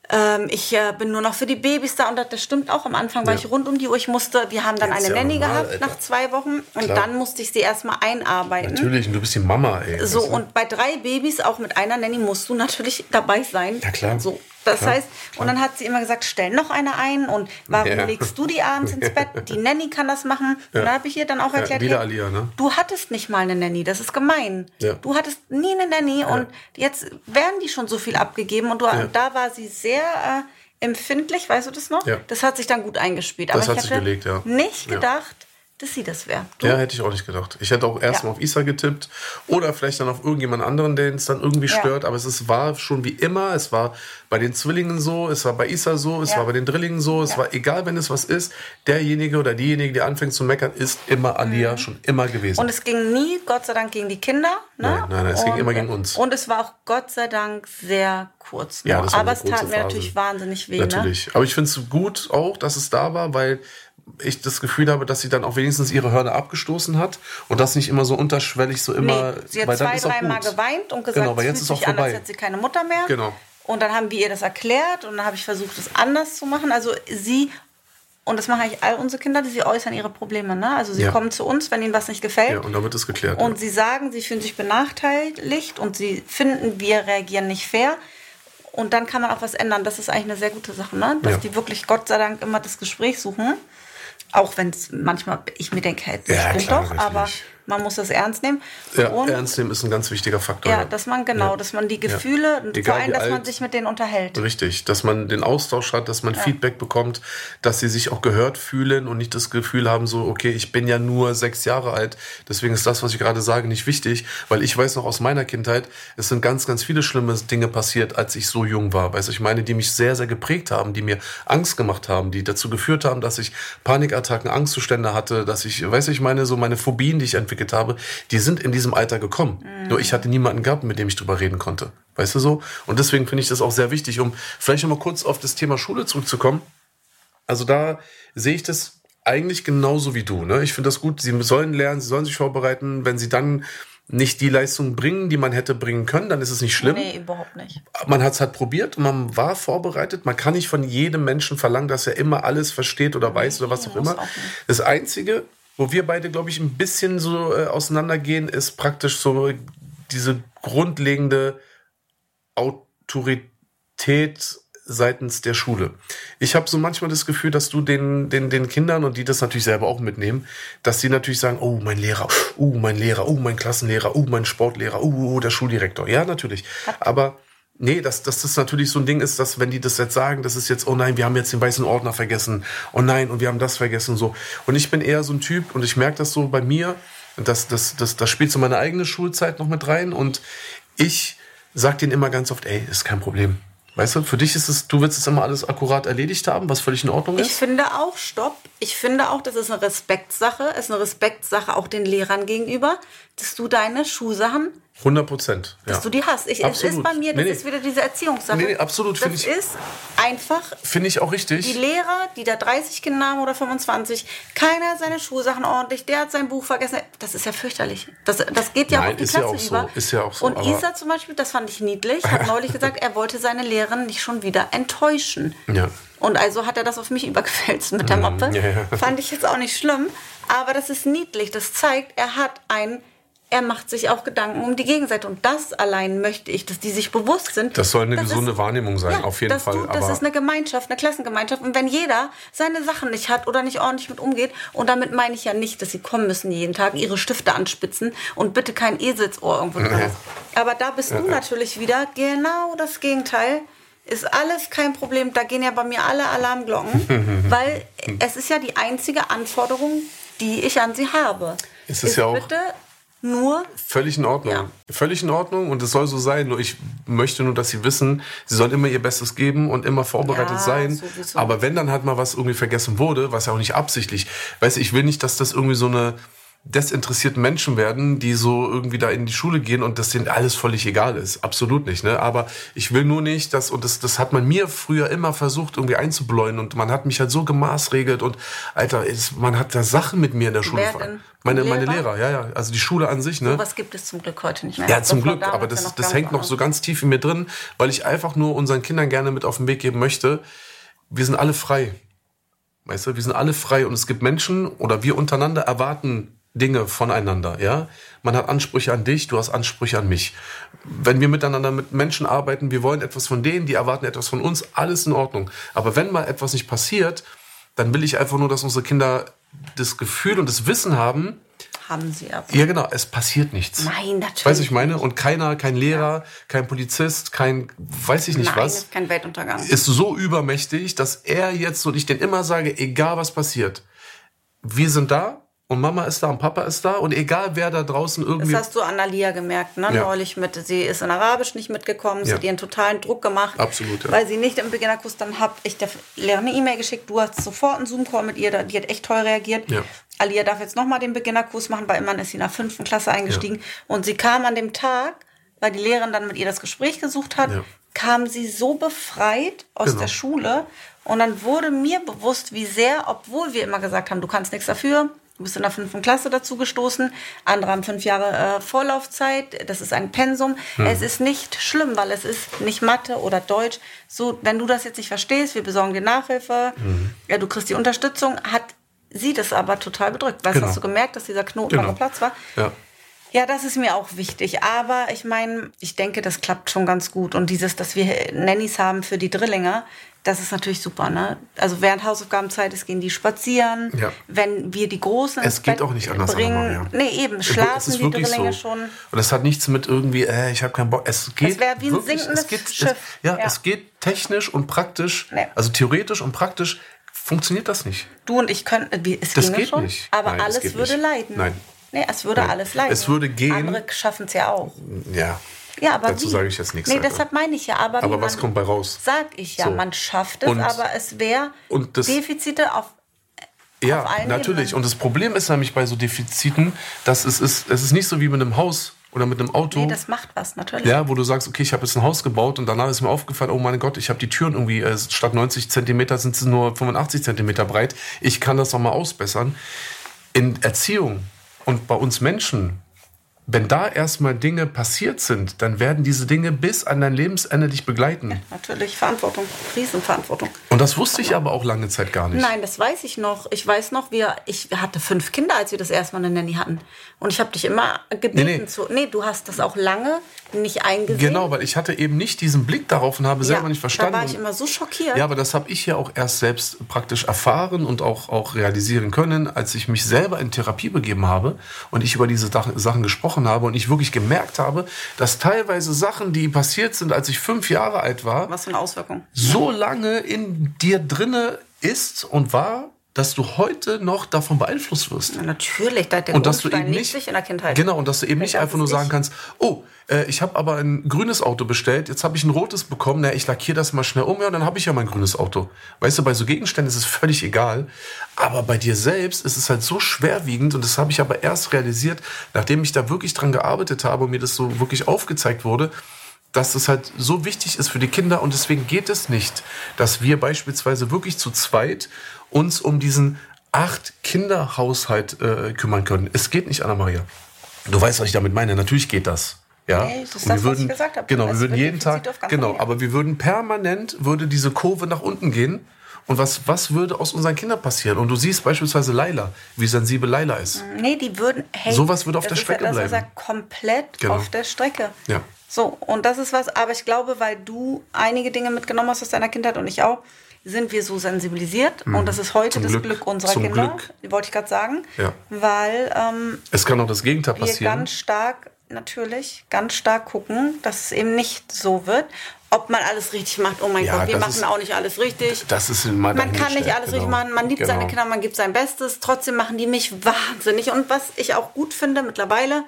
ähm, ich äh, bin nur noch für die Babys da und das, das stimmt auch. Am Anfang war Ja. ich rund um die Uhr. Ich musste, wir haben dann ist eine ja Nanny normal, gehabt Alter. nach zwei Wochen und Klar. dann musste ich sie erstmal einarbeiten. Natürlich, und du bist die Mama, ey. So, und bei drei Babys, auch mit einer Nanny, musst du natürlich dabei sein. Ja, klar. So, das Klar, heißt, und dann hat sie immer gesagt, stell noch eine ein und warum Ja. legst du die abends ins Bett? Die Nanny kann das machen. Und dann habe ich ihr dann auch erklärt, hey, Alia, ne? du hattest nicht mal eine Nanny, das ist gemein. Ja. Du hattest nie eine Nanny und jetzt werden die schon so viel abgegeben und, du, und da war sie sehr äh, empfindlich, weißt du das noch? Ja. Das hat sich dann gut eingespielt. Das Aber hat ich sich hatte gelegt, ja. nicht Ja. gedacht, dass sie das wäre. Ja, hätte ich auch nicht gedacht. Ich hätte auch erstmal Ja. auf Isa getippt oder vielleicht dann auf irgendjemand anderen, den es dann irgendwie Ja. stört. Aber es ist, war schon wie immer. Es war bei den Zwillingen so, es war bei Isa so, es Ja. war bei den Drillingen so. Es Ja. war egal, wenn es was ist. Derjenige oder diejenige, die anfängt zu meckern, ist immer Alia, schon immer gewesen. Mhm. Und es ging nie, Gott sei Dank, gegen die Kinder. Ne? Nein, nein, nein, es ging und, immer gegen uns. Und es war auch Gott sei Dank sehr kurz. Ja, nur. das war Aber es tat kurze mir Phase. natürlich wahnsinnig weh. Ne? Natürlich. Aber ich finde es gut auch, dass es da war, weil ich das Gefühl habe, dass sie dann auch wenigstens ihre Hörner abgestoßen hat und das nicht immer so unterschwellig so immer. Nee, sie hat weil zwei, dreimal geweint und gesagt, Genau, es jetzt ist auch vorbei. hätte sie keine Mutter mehr. Genau. Und dann haben wir ihr das erklärt und dann habe ich versucht, es anders zu machen. Also sie, und das machen eigentlich all unsere Kinder, die sie äußern ihre Probleme. Ne? Also sie Ja. kommen zu uns, wenn ihnen was nicht gefällt. Ja, und dann wird es geklärt. Und sie sagen, sie fühlen sich benachteiligt und sie finden, wir reagieren nicht fair. Und dann kann man auch was ändern. Das ist eigentlich eine sehr gute Sache, ne? dass Ja. die wirklich Gott sei Dank immer das Gespräch suchen. Auch wenn es manchmal ich mir denke, hey, das Ja, stimmt klar, doch, aber man muss das ernst nehmen. ja, und ernst nehmen ist ein ganz wichtiger Faktor. ja, dass man genau, Ja. dass man die Gefühle, Egal vor allem, dass man alt. sich mit denen unterhält. Richtig, dass man den Austausch hat, dass man Feedback bekommt, dass sie sich auch gehört fühlen und nicht das Gefühl haben, so, okay, ich bin ja nur sechs Jahre alt, deswegen ist das, was ich gerade sage, nicht wichtig, weil ich weiß noch aus meiner Kindheit, es sind ganz, ganz viele schlimme Dinge passiert, als ich so jung war. Weißt du, ich meine, die mich sehr, sehr geprägt haben, die mir Angst gemacht haben, die dazu geführt haben, dass ich Panikattacken, Angstzustände hatte, dass ich, weißt du, ich meine, so meine Phobien, die ich entwickelt habe, die sind in diesem Alter gekommen. Nur ich hatte niemanden gehabt, mit dem ich drüber reden konnte. Weißt du so? Und deswegen finde ich das auch sehr wichtig, um vielleicht noch mal kurz auf das Thema Schule zurückzukommen. Also da sehe ich das eigentlich genauso wie du. Ne? Ich finde das gut. Sie sollen lernen, sie sollen sich vorbereiten. Wenn sie dann nicht die Leistung bringen, die man hätte bringen können, dann ist es nicht schlimm. Nee, überhaupt nicht. Man hat es halt probiert und man war vorbereitet. Man kann nicht von jedem Menschen verlangen, dass er immer alles versteht oder weiß oder was auch immer. auch. Das Einzige, wo wir beide, glaube ich, ein bisschen so äh, auseinandergehen, ist praktisch so diese grundlegende Autorität seitens der Schule. Ich habe so manchmal das Gefühl, dass du den, den, den Kindern und die das natürlich selber auch mitnehmen, dass sie natürlich sagen, oh, mein Lehrer, oh, mein Lehrer, oh, mein Klassenlehrer, oh, mein Sportlehrer, oh, oh, der Schuldirektor. Ja, natürlich. Aber nee, dass, dass das natürlich so ein Ding ist, dass wenn die das jetzt sagen, das ist jetzt, oh nein, wir haben jetzt den weißen Ordner vergessen, oh nein, und wir haben das vergessen und so. Und ich bin eher so ein Typ und ich merke das so bei mir, das, das, das, das spielt so meine eigene Schulzeit noch mit rein und ich sag denen immer ganz oft, ey, ist kein Problem. Weißt du, für dich ist es, du willst es immer alles akkurat erledigt haben, was völlig in Ordnung Ich ist. finde auch, stopp. Ich finde auch, das ist eine Respektsache. Es ist eine Respektsache auch den Lehrern gegenüber, dass du deine Schulsachen, 100 Prozent. dass Ja. du die hast. Ich, es ist bei mir, das Nee, nee. ist wieder diese Erziehungssache. Nee, nee, absolut, Das finde ich- ist einfach Finde ich auch die richtig. Lehrer, die da 30 Kinder haben oder 25, keiner hat seine Schulsachen ordentlich, der hat sein Buch vergessen. Das ist ja fürchterlich. Das, das geht ja Nein, auch die ist ja Klasse auch so, über. ist ja auch so, Und Isa zum Beispiel, das fand ich niedlich, hat neulich gesagt, er wollte seine Lehrerin nicht schon wieder enttäuschen. Ja. Und also hat er das auf mich übergefälzt mit der Mappe. ja, ja. Fand ich jetzt auch nicht schlimm. Aber das ist niedlich. Das zeigt, er hat ein er macht sich auch Gedanken um die Gegenseite. Und das allein möchte ich, dass die sich bewusst sind. Das soll eine gesunde ist, Wahrnehmung sein, ja, auf jeden Fall. Du, das ist eine Gemeinschaft, eine Klassengemeinschaft. Und wenn jeder seine Sachen nicht hat oder nicht ordentlich mit umgeht, und damit meine ich ja nicht, dass sie kommen müssen jeden Tag, ihre Stifte anspitzen und bitte kein Eselsohr irgendwo drin. Ja. Aber da bist du natürlich wieder genau das Gegenteil ist alles kein Problem. Da gehen ja bei mir alle Alarmglocken, weil es ist ja die einzige Anforderung, die ich an sie habe. Es ist, ist ja auch bitte nur. Völlig in Ordnung. Ja. Völlig in Ordnung und es soll so sein. Nur ich möchte nur, dass sie wissen, sie sollen immer ihr Bestes geben und immer vorbereitet ja, sein. Sowieso. Aber wenn dann halt mal was irgendwie vergessen wurde, was ja auch nicht absichtlich, weiß ich will nicht, dass das irgendwie so eine desinteressierten Menschen werden, die so irgendwie da in die Schule gehen und das denen alles völlig egal ist. Absolut nicht. Ne? Aber ich will nur nicht, dass, und das, das hat man mir früher immer versucht, irgendwie einzubläuen und man hat mich halt so gemaßregelt und Alter, ist, man hat da Sachen mit mir in der Schule. Wer Meine, Lehrer? meine Lehrer, ja, ja. Also die Schule an sich, ne? So was gibt es zum Glück heute nicht mehr. Ja, zum Glück, aber das, das hängt noch so ganz tief in mir drin, weil ich einfach nur unseren Kindern gerne mit auf den Weg geben möchte. Wir sind alle frei. Weißt du, wir sind alle frei und es gibt Menschen oder wir untereinander erwarten Dinge voneinander, ja. Man hat Ansprüche an dich, du hast Ansprüche an mich. Wenn wir miteinander mit Menschen arbeiten, wir wollen etwas von denen, die erwarten etwas von uns, alles in Ordnung. Aber wenn mal etwas nicht passiert, dann will ich einfach nur, dass unsere Kinder das Gefühl und das Wissen haben, haben sie aber. Ja, genau, es passiert nichts. Nein, natürlich. Weißt du, ich meine? Und keiner, kein Lehrer, ja. kein Polizist, kein, weiß ich nicht Nein, was. Kein Weltuntergang. Ist so übermächtig, dass er jetzt und ich den immer sage, egal was passiert, wir sind da, und Mama ist da und Papa ist da und egal wer da draußen irgendwie. Das hast du an Alia gemerkt, ne? Ja. Neulich mit. Sie ist in Arabisch nicht mitgekommen, sie ja. hat ihren totalen Druck gemacht. Absolut, ja. Weil sie nicht im Beginnerkurs, dann habe ich der Lehrerin eine E-Mail geschickt, du hast sofort einen Zoom-Call mit ihr, die hat echt toll reagiert. Ja. Alia darf jetzt nochmal den Beginnerkurs machen, weil immerhin ist sie in der fünften Klasse eingestiegen. Und sie kam an dem Tag, weil die Lehrerin dann mit ihr das Gespräch gesucht hat, kam sie so befreit aus genau. der Schule. Und dann wurde mir bewusst, wie sehr, obwohl wir immer gesagt haben, du kannst nichts dafür, Du bist in der fünften Klasse dazu gestoßen. Andere haben fünf Jahre äh, Vorlaufzeit. Das ist ein Pensum. Mhm. Es ist nicht schlimm, weil es ist nicht Mathe oder Deutsch. So, wenn du das jetzt nicht verstehst, wir besorgen dir Nachhilfe. Mhm. Ja, du kriegst die Unterstützung. Hat sie das aber total bedrückt. Was genau. hast du gemerkt, dass dieser Knoten genau. Platz war? Ja. Ja, das ist mir auch wichtig. Aber ich meine, ich denke, das klappt schon ganz gut. Und dieses, dass wir Nannies haben für die Drillinge, das ist natürlich super, ne? Also während Hausaufgabenzeit ist, gehen die spazieren. Ja. Wenn wir die Großen Es geht Bett auch nicht anders, bringen, Maria. Nee, eben, schlafen die Drillinge so. schon. Und es hat nichts mit irgendwie, äh, ich habe keinen Bock. Es geht es wäre wie ein wirklich, sinkendes es geht, Schiff. Es, ja, ja, es geht technisch und praktisch, nee. also theoretisch und praktisch funktioniert das nicht. Du und ich können, es das geht schon, nicht. aber Nein, alles würde nicht. leiden. Nein. Nee, es würde Nein. alles leiden. Es würde gehen. Andere schaffen es ja auch. Ja. Ja, aber Dazu sage ich jetzt nichts. Nee, deshalb meine ich ja. Aber, aber was kommt bei raus? Sag ich ja, so. man schafft es, und, aber es wäre Defizite auf ja, natürlich. Ebenen. Und das Problem ist nämlich bei so Defiziten, dass es ist, es ist nicht so wie mit einem Haus oder mit einem Auto. Nee, das macht was, natürlich. Ja, wo du sagst, okay, ich habe jetzt ein Haus gebaut und danach ist mir aufgefallen, oh mein Gott, ich habe die Türen irgendwie, äh, statt 90 Zentimeter sind sie nur 85 Zentimeter breit. Ich kann das noch mal ausbessern. In Erziehung und bei uns Menschen wenn da erstmal Dinge passiert sind, dann werden diese Dinge bis an dein Lebensende dich begleiten. Ja, natürlich, Verantwortung, Riesenverantwortung. Und das wusste ich aber auch lange Zeit gar nicht. Nein, das weiß ich noch. Ich weiß noch, wir, ich hatte fünf Kinder, als wir das erste Mal eine Nanny hatten. Und ich habe dich immer gebeten nee, nee. zu. Nee, du hast das auch lange nicht eingesehen. Genau, weil ich hatte eben nicht diesen Blick darauf und habe selber ja, nicht verstanden. Da war ich immer so schockiert. Ja, aber das habe ich ja auch erst selbst praktisch erfahren und auch, auch realisieren können, als ich mich selber in Therapie begeben habe und ich über diese Sachen gesprochen gesprochen habe und ich wirklich gemerkt habe, dass teilweise Sachen, die passiert sind, als ich fünf Jahre alt war, was für eine Auswirkung, so lange in dir drinne ist und war, dass du heute noch davon beeinflusst wirst. Ja, natürlich, da der und dass du eben nicht in der Kindheit. Genau und dass du eben nicht einfach nur sagen kannst, oh, äh, ich habe aber ein grünes Auto bestellt, jetzt habe ich ein rotes bekommen, na, ich lackiere das mal schnell um, ja, und dann habe ich ja mein grünes Auto. Weißt du, bei so Gegenständen ist es völlig egal, aber bei dir selbst ist es halt so schwerwiegend und das habe ich aber erst realisiert, nachdem ich da wirklich dran gearbeitet habe und mir das so wirklich aufgezeigt wurde, dass es halt so wichtig ist für die Kinder und deswegen geht es nicht, dass wir beispielsweise wirklich zu zweit uns um diesen acht Kinderhaushalt äh, kümmern können. Es geht nicht, Anna-Maria. Du weißt, was ich damit meine. Natürlich geht das. Ja, nee, das ist das, würden, was ich gesagt habe. Genau, wir würden jeden Tag, genau, aber wir würden permanent, würde diese Kurve nach unten gehen Und was, was würde aus unseren Kindern passieren? Und du siehst beispielsweise Laila, wie sensibel Laila ist. Nee, die würden, hey, Sowas würde auf das der ist Strecke ja das, bleiben. Was er komplett Genau. auf der Strecke. Ja. So, und das ist was, aber ich glaube, weil du einige Dinge mitgenommen hast aus deiner Kindheit und ich auch, sind wir so sensibilisiert. Und das ist heute Mhm. Zum das Glück. Glück, unserer Kinder, Glück. wollte ich gerade sagen. Ja. Weil ähm, Es kann auch das Gegenteil wir passieren. ganz stark, natürlich, ganz stark gucken, dass es eben nicht so wird. Ob man alles richtig macht, oh mein Ja, Gott, wir machen ist- auch nicht alles richtig. Das ist mal Man kann nicht alles genau. richtig machen. Man liebt Genau. seine Kinder, man gibt sein Bestes. Trotzdem machen die mich wahnsinnig. Und was ich auch gut finde mittlerweile,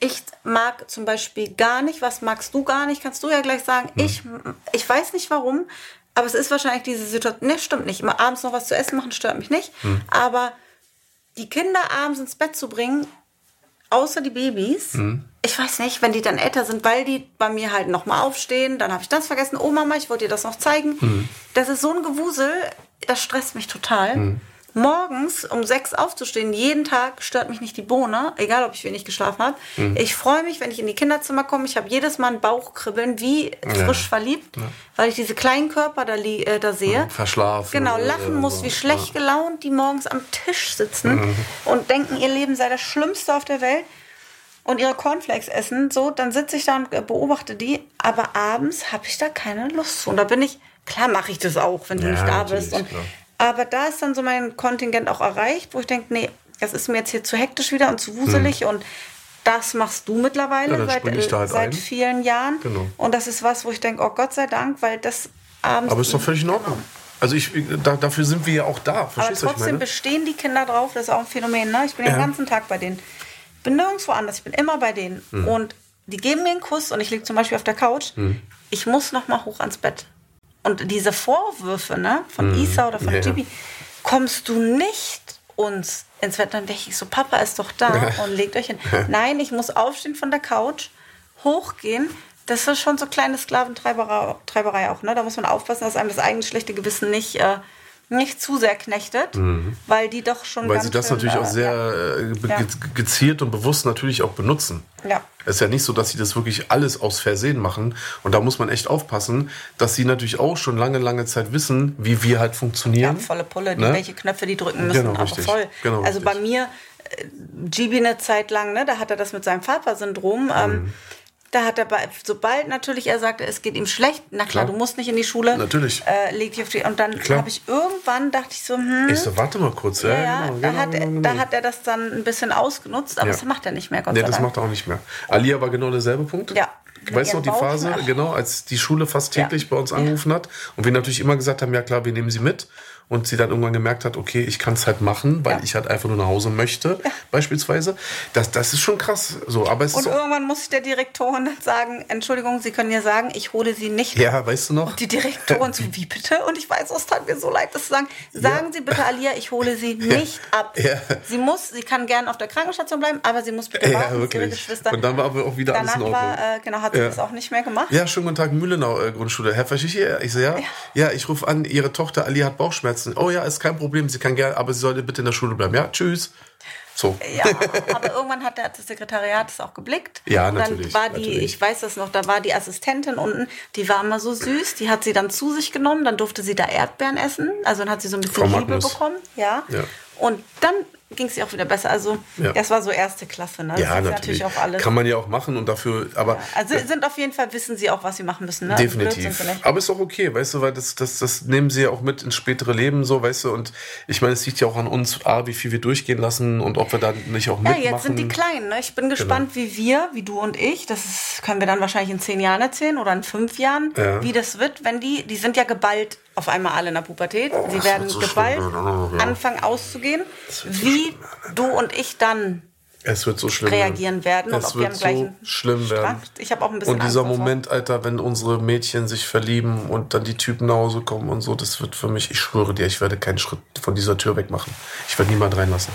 ich mag zum Beispiel gar nicht, was magst du gar nicht, kannst du ja gleich sagen. Hm. Ich, ich weiß nicht warum, aber es ist wahrscheinlich diese Situation. Ne, stimmt nicht. Immer abends noch was zu essen machen stört mich nicht. Hm. Aber die Kinder abends ins Bett zu bringen, außer die Babys, Hm. ich weiß nicht, wenn die dann älter sind, weil die bei mir halt nochmal aufstehen, dann habe ich das vergessen. Oh Mama, ich wollte dir das noch zeigen. Hm. Das ist so ein Gewusel, das stresst mich total. Morgens um sechs aufzustehen, jeden Tag stört mich nicht die Bohne, egal ob ich wenig geschlafen habe. Hm. Ich freue mich, wenn ich in die Kinderzimmer komme. Ich habe jedes Mal ein Bauchkribbeln, wie frisch verliebt, weil ich diese kleinen Körper da, äh, da sehe. Verschlafen. Genau, lachen muss, so. wie schlecht gelaunt die morgens am Tisch sitzen und denken, ihr Leben sei das Schlimmste auf der Welt und ihre Cornflakes essen. So, dann sitze ich da und äh, beobachte die, aber abends habe ich da keine Lust zu. Und da bin ich, klar mache ich das auch, wenn du Ja, nicht da bist. Und, klar. Aber da ist dann so mein Kontingent auch erreicht, wo ich denke, nee, das ist mir jetzt hier zu hektisch wieder und zu wuselig und das machst du mittlerweile Ja, seit, halt seit ein. vielen Jahren. Genau. Und das ist was, wo ich denke, oh Gott sei Dank, weil das abends. Aber ist doch völlig in Ordnung. Also ich, da, dafür sind wir ja auch da. Aber Verstehst trotzdem bestehen die Kinder drauf, das ist auch ein Phänomen. Ne? Ich bin den Ja. ganzen Tag bei denen. Ich bin nirgendwo anders, ich bin immer bei denen. Hm. Und die geben mir einen Kuss und ich liege zum Beispiel auf der Couch. Ich muss noch mal hoch ans Bett. Und diese Vorwürfe ne, von Isa oder von. Ja. Gibi, kommst du nicht uns ins Bett, dann denke ich so, Papa ist doch da und legt euch hin. Nein, ich muss aufstehen von der Couch, hochgehen. Das ist schon so kleine Sklaventreiberei Treiberei auch. Ne? Da muss man aufpassen, dass einem das eigene schlechte Gewissen nicht, äh, nicht zu sehr knechtet, weil die doch schon Mhm. Weil sie das schön, natürlich auch äh, sehr äh, Ja. ge- gezielt und bewusst natürlich auch benutzen. Ja. Es ist ja nicht so, dass sie das wirklich alles aus Versehen machen. Und da muss man echt aufpassen, dass sie natürlich auch schon lange, lange Zeit wissen, wie wir halt Ja, funktionieren. volle Pulle, Ne? welche Knöpfe die drücken müssen, Genau, richtig. voll. Genau, also bei richtig. mir, äh, Gibi eine Zeit lang, ne, da hat er das mit seinem Vater-Syndrom. Mhm. Ähm, da hat er, bei, sobald natürlich er sagte, es geht ihm schlecht, na klar, Klar. du musst nicht in die Schule. Natürlich. Äh, leg dich auf die, und dann habe ich irgendwann, dachte ich so, hm, Ich so, warte mal kurz. Ja, ja, ja, genau, da, genau, hat, genau, er- genau. da hat er das dann ein bisschen ausgenutzt, aber Ja. das macht er nicht mehr, Gott Nee, das macht er auch nicht mehr. Alia war genau derselbe Punkt. Ja. Weißt du noch die Phase, genau, als die Schule fast Ja. täglich bei uns angerufen hat und wir natürlich immer gesagt haben, ja klar, wir nehmen sie mit. Und sie dann irgendwann gemerkt hat, okay, ich kann es halt machen, weil Ja. ich halt einfach nur nach Hause möchte, beispielsweise. Das, das ist schon krass. So, aber es Und irgendwann muss ich der Direktorin dann sagen, Entschuldigung, Sie können ja sagen, ich hole Sie nicht ja, weißt du noch? Die Direktorin so, wie bitte? Und ich weiß, es tat mir so leid, das zu sagen. Sagen Sie bitte, Alia, ich hole Sie nicht ab. Ja. Sie muss, sie kann gerne auf der Krankenstation bleiben, aber sie muss bitte Ja, warten, ihre wirklich. Geschwister. Und dann war aber auch wieder alles Danach in Ordnung. war, äh, genau, hat sie Ja. das auch nicht mehr gemacht. Ja, schönen guten Tag, Mühlenau äh, Grundschule. Herr Faschichi, ich so, ja, ja, ich rufe an, Ihre Tochter Ali hat Bauchschmerzen. Oh ja, ist kein Problem, sie kann gerne, aber sie sollte bitte in der Schule bleiben. Ja, tschüss. So. Ja, aber irgendwann hat der- das Sekretariat das auch geblickt. Ja, Und natürlich, Dann war die, natürlich. ich weiß das noch, da war die Assistentin unten, die war immer so süß, die hat sie dann zu sich genommen, dann durfte sie da Erdbeeren essen, also dann hat sie so ein bisschen Liebe bekommen, ja. Ja. Und dann ging es ihr auch wieder besser. Also Ja. das war so erste Klasse, ne? Das Ja, ist natürlich. auch alles. Kann man ja auch machen und dafür, aber Also sind auf jeden Fall, wissen sie auch, was sie machen müssen. Ne? Also definitiv. Aber ist auch okay, weißt du, weil das, das, das nehmen sie ja auch mit ins spätere Leben, so, weißt du, und ich meine, es liegt ja auch an uns, A, wie viel wir durchgehen lassen und ob wir da nicht auch Ja, mitmachen. jetzt sind die Kleinen. Ne? Ich bin gespannt, Genau. wie wir, wie du und ich, das ist, können wir dann wahrscheinlich in zehn Jahren erzählen oder in fünf Jahren, Ja. wie das wird, wenn die, die sind ja geballt auf einmal alle in der Pubertät. Sie das werden so geballt werden, oh, ja. anfangen auszugehen. wird so Wie du und ich dann Es wird so schlimm reagieren werden und Es wir wird am so gleichen schlimm werden. Strang- Ich habe auch ein bisschen Und dieser Angst. Moment, Alter, wenn unsere Mädchen sich verlieben und dann die Typen nach Hause kommen und so, das wird für mich, ich schwöre dir, ich werde keinen Schritt von dieser Tür weg machen. Ich werde niemand reinlassen.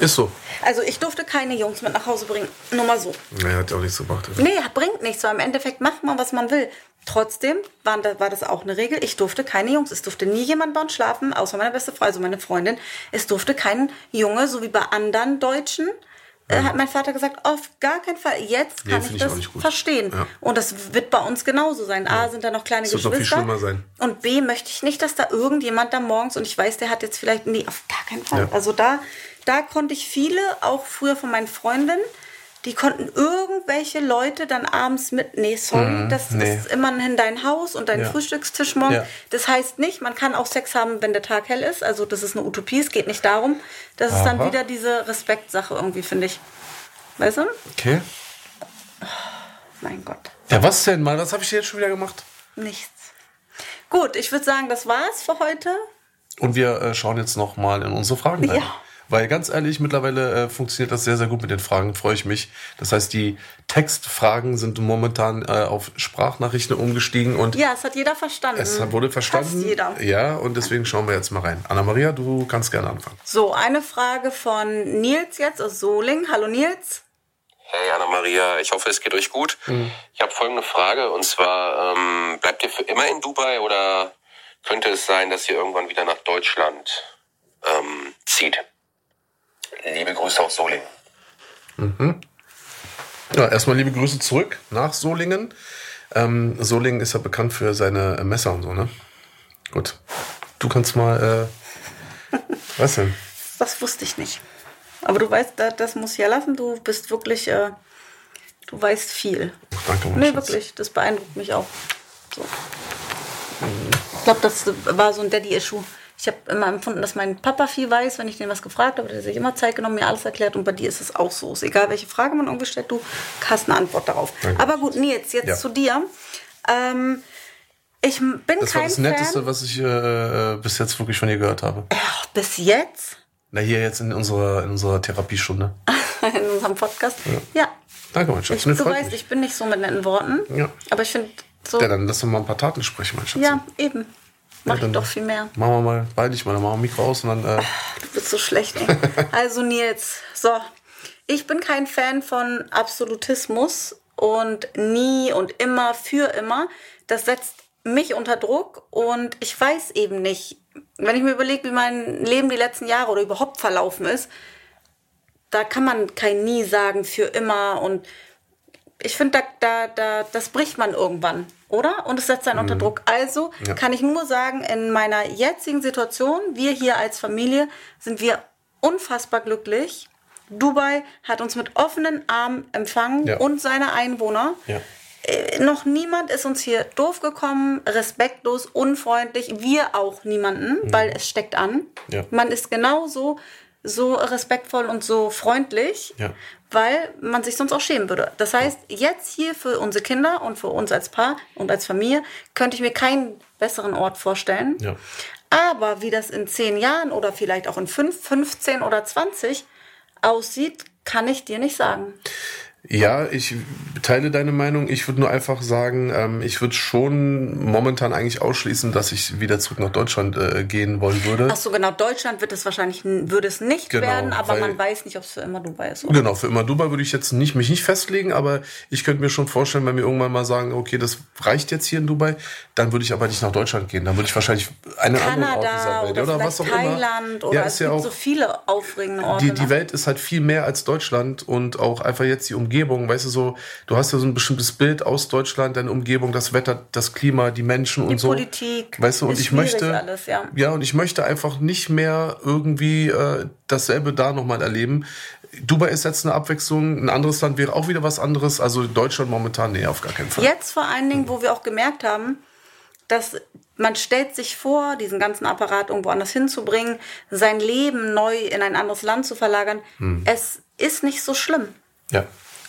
Ist so. Also ich durfte keine Jungs mit nach Hause bringen. Nur mal so. Naja, hat ja auch nichts gemacht. Alter. Nee, bringt nichts, weil im Endeffekt macht man, was man will. Trotzdem waren, war das auch eine Regel. Ich durfte keine Jungs. Es durfte nie jemand bei uns schlafen, außer meine beste Frau, also meine Freundin. Es durfte kein Junge, so wie bei anderen Deutschen, äh, hat mein Vater gesagt, auf gar keinen Fall. Jetzt Nee, kann find ich ich das verstehen. Ja. Und das wird bei uns genauso sein. A, sind da noch kleine Es wird noch Geschwister. viel schlimmer sein. Und B, möchte ich nicht, dass da irgendjemand da morgens, und ich weiß, der hat jetzt vielleicht, nee, auf gar keinen Fall. Ja. Also da, da konnte ich viele, auch früher von meinen Freundinnen, die konnten irgendwelche Leute dann abends mit, nee, sorry, das Mhm. nee. ist immerhin dein Haus und dein Ja. Frühstückstisch morgen. Ja. Das heißt nicht, man kann auch Sex haben, wenn der Tag hell ist. Also das ist eine Utopie, es geht nicht darum. Das ist dann Aha. wieder diese Respektsache irgendwie, finde ich. Weißt du? Okay. Mein Gott, Ja, was denn mal? Was habe ich dir jetzt schon wieder gemacht? nichts. Gut, ich würde sagen, das war's für heute. Und wir äh, schauen jetzt noch mal in unsere Fragen rein. Ja. Weil ganz ehrlich, mittlerweile äh, funktioniert das sehr, sehr gut mit den Fragen. Freue ich mich. Das heißt, die Textfragen sind momentan äh, auf Sprachnachrichten umgestiegen und Ja, es hat jeder verstanden. es wurde verstanden. Fast jeder. Ja, und deswegen schauen wir jetzt mal rein. Anna-Maria, du kannst gerne anfangen. So, eine Frage von Nils jetzt aus Soling. Hallo Nils. Hey Anna-Maria, ich hoffe, es geht euch gut. Ich habe folgende Frage und zwar, ähm, bleibt ihr für immer in Dubai oder könnte es sein, dass ihr irgendwann wieder nach Deutschland ähm, zieht? Liebe Grüße aus Solingen. Ja, erstmal liebe Grüße zurück nach Solingen. Ähm, Solingen ist ja bekannt für seine äh, Messer und so, ne? Gut. Du kannst mal, äh, was denn? Das wusste ich nicht. Aber du weißt, da- das muss ich ja lassen. Du bist wirklich, äh, du weißt viel. Danke, mein Nee, Schatz. wirklich. Das beeindruckt mich auch. So. Ich glaube, das war so ein Daddy-Issue. Ich habe immer empfunden, dass mein Papa viel weiß, wenn ich den was gefragt habe. Der hat sich immer Zeit genommen, mir alles erklärt. Und bei dir ist es auch so. Ist egal, welche Frage man irgendwie stellt, du hast eine Antwort darauf. Danke. Aber gut, Nils, jetzt Ja. zu dir. Ähm, ich bin Das war kein das Netteste, Fan. was ich äh, bis jetzt wirklich von dir gehört habe. Ja, bis jetzt Na, hier jetzt in unserer, in unserer Therapiestunde. in unserem Podcast. Ja, Danke, mein Schatz. ich, du weißt, mich. ich bin nicht so mit netten Worten. Ja. Aber ich finde so. Ja, dann lass doch mal ein paar Taten sprechen, mein Schatz. Ja, eben. Mach dann- ich doch viel mehr. Machen wir mal, beide ich mal, dann machen wir Mikro aus und dann, äh, Du bist so schlecht, ey. Also Nils, so. Ich bin kein Fan von Absolutismus und nie und immer für immer. Das setzt mich unter Druck und ich weiß eben nicht, wenn ich mir überlege, wie mein Leben die letzten Jahre oder überhaupt verlaufen ist, da kann man kein nie sagen für immer und ich finde, da, da, da, das bricht man irgendwann, oder? Und es setzt einen unter Druck. Also Ja. kann ich nur sagen, in meiner jetzigen Situation, wir hier als Familie, sind wir unfassbar glücklich. Dubai hat uns mit offenen Armen empfangen Ja. und seine Einwohner. ja. Äh, noch niemand ist uns hier doof gekommen, respektlos, unfreundlich. Wir auch niemanden, weil es steckt an. Mhm. Man ist genauso so respektvoll und so freundlich, Ja. weil man sich sonst auch schämen würde. Das heißt, jetzt hier für unsere Kinder und für uns als Paar und als Familie könnte ich mir keinen besseren Ort vorstellen. Ja. Aber wie das in zehn Jahren oder vielleicht auch in fünf, 15 oder 20 aussieht, kann ich dir nicht sagen. Ja, ich teile deine Meinung. Ich würde nur einfach sagen, ähm, ich würde schon momentan eigentlich ausschließen, dass ich wieder zurück nach Deutschland äh, gehen wollen würde. Ach so, genau. Deutschland wird es wahrscheinlich würde es nicht Genau, werden, aber weil- man weiß nicht, ob es für immer Dubai ist. Oder? Genau, für immer Dubai würde ich jetzt nicht, mich nicht festlegen, aber ich könnte mir schon vorstellen, wenn wir irgendwann mal sagen, okay, das reicht jetzt hier in Dubai, dann würde ich aber nicht nach Deutschland gehen. Dann würde ich wahrscheinlich einen anderen Ort dieser Kanada Welt oder, oder was auch Thailand immer. oder ja, es ist ja gibt auch, so viele aufregende Orte. die, die ne? Welt ist halt viel mehr als Deutschland und auch einfach jetzt die Umgebung, weißt du so, du hast ja so ein bestimmtes Bild aus Deutschland, deine Umgebung, das Wetter, das Klima, die Menschen Die und so. Politik Weißt du, und ich möchte, alles, ja. ja, und ich möchte einfach nicht mehr irgendwie äh, dasselbe da nochmal erleben. Dubai ist jetzt eine Abwechslung, ein anderes Land wäre auch wieder was anderes. Also Deutschland momentan, nee, auf gar keinen Fall. Jetzt vor allen Dingen, wo wir auch gemerkt haben, dass man stellt sich vor, diesen ganzen Apparat irgendwo anders hinzubringen, sein Leben neu in ein anderes Land zu verlagern. Hm. Es ist nicht so schlimm. Ja,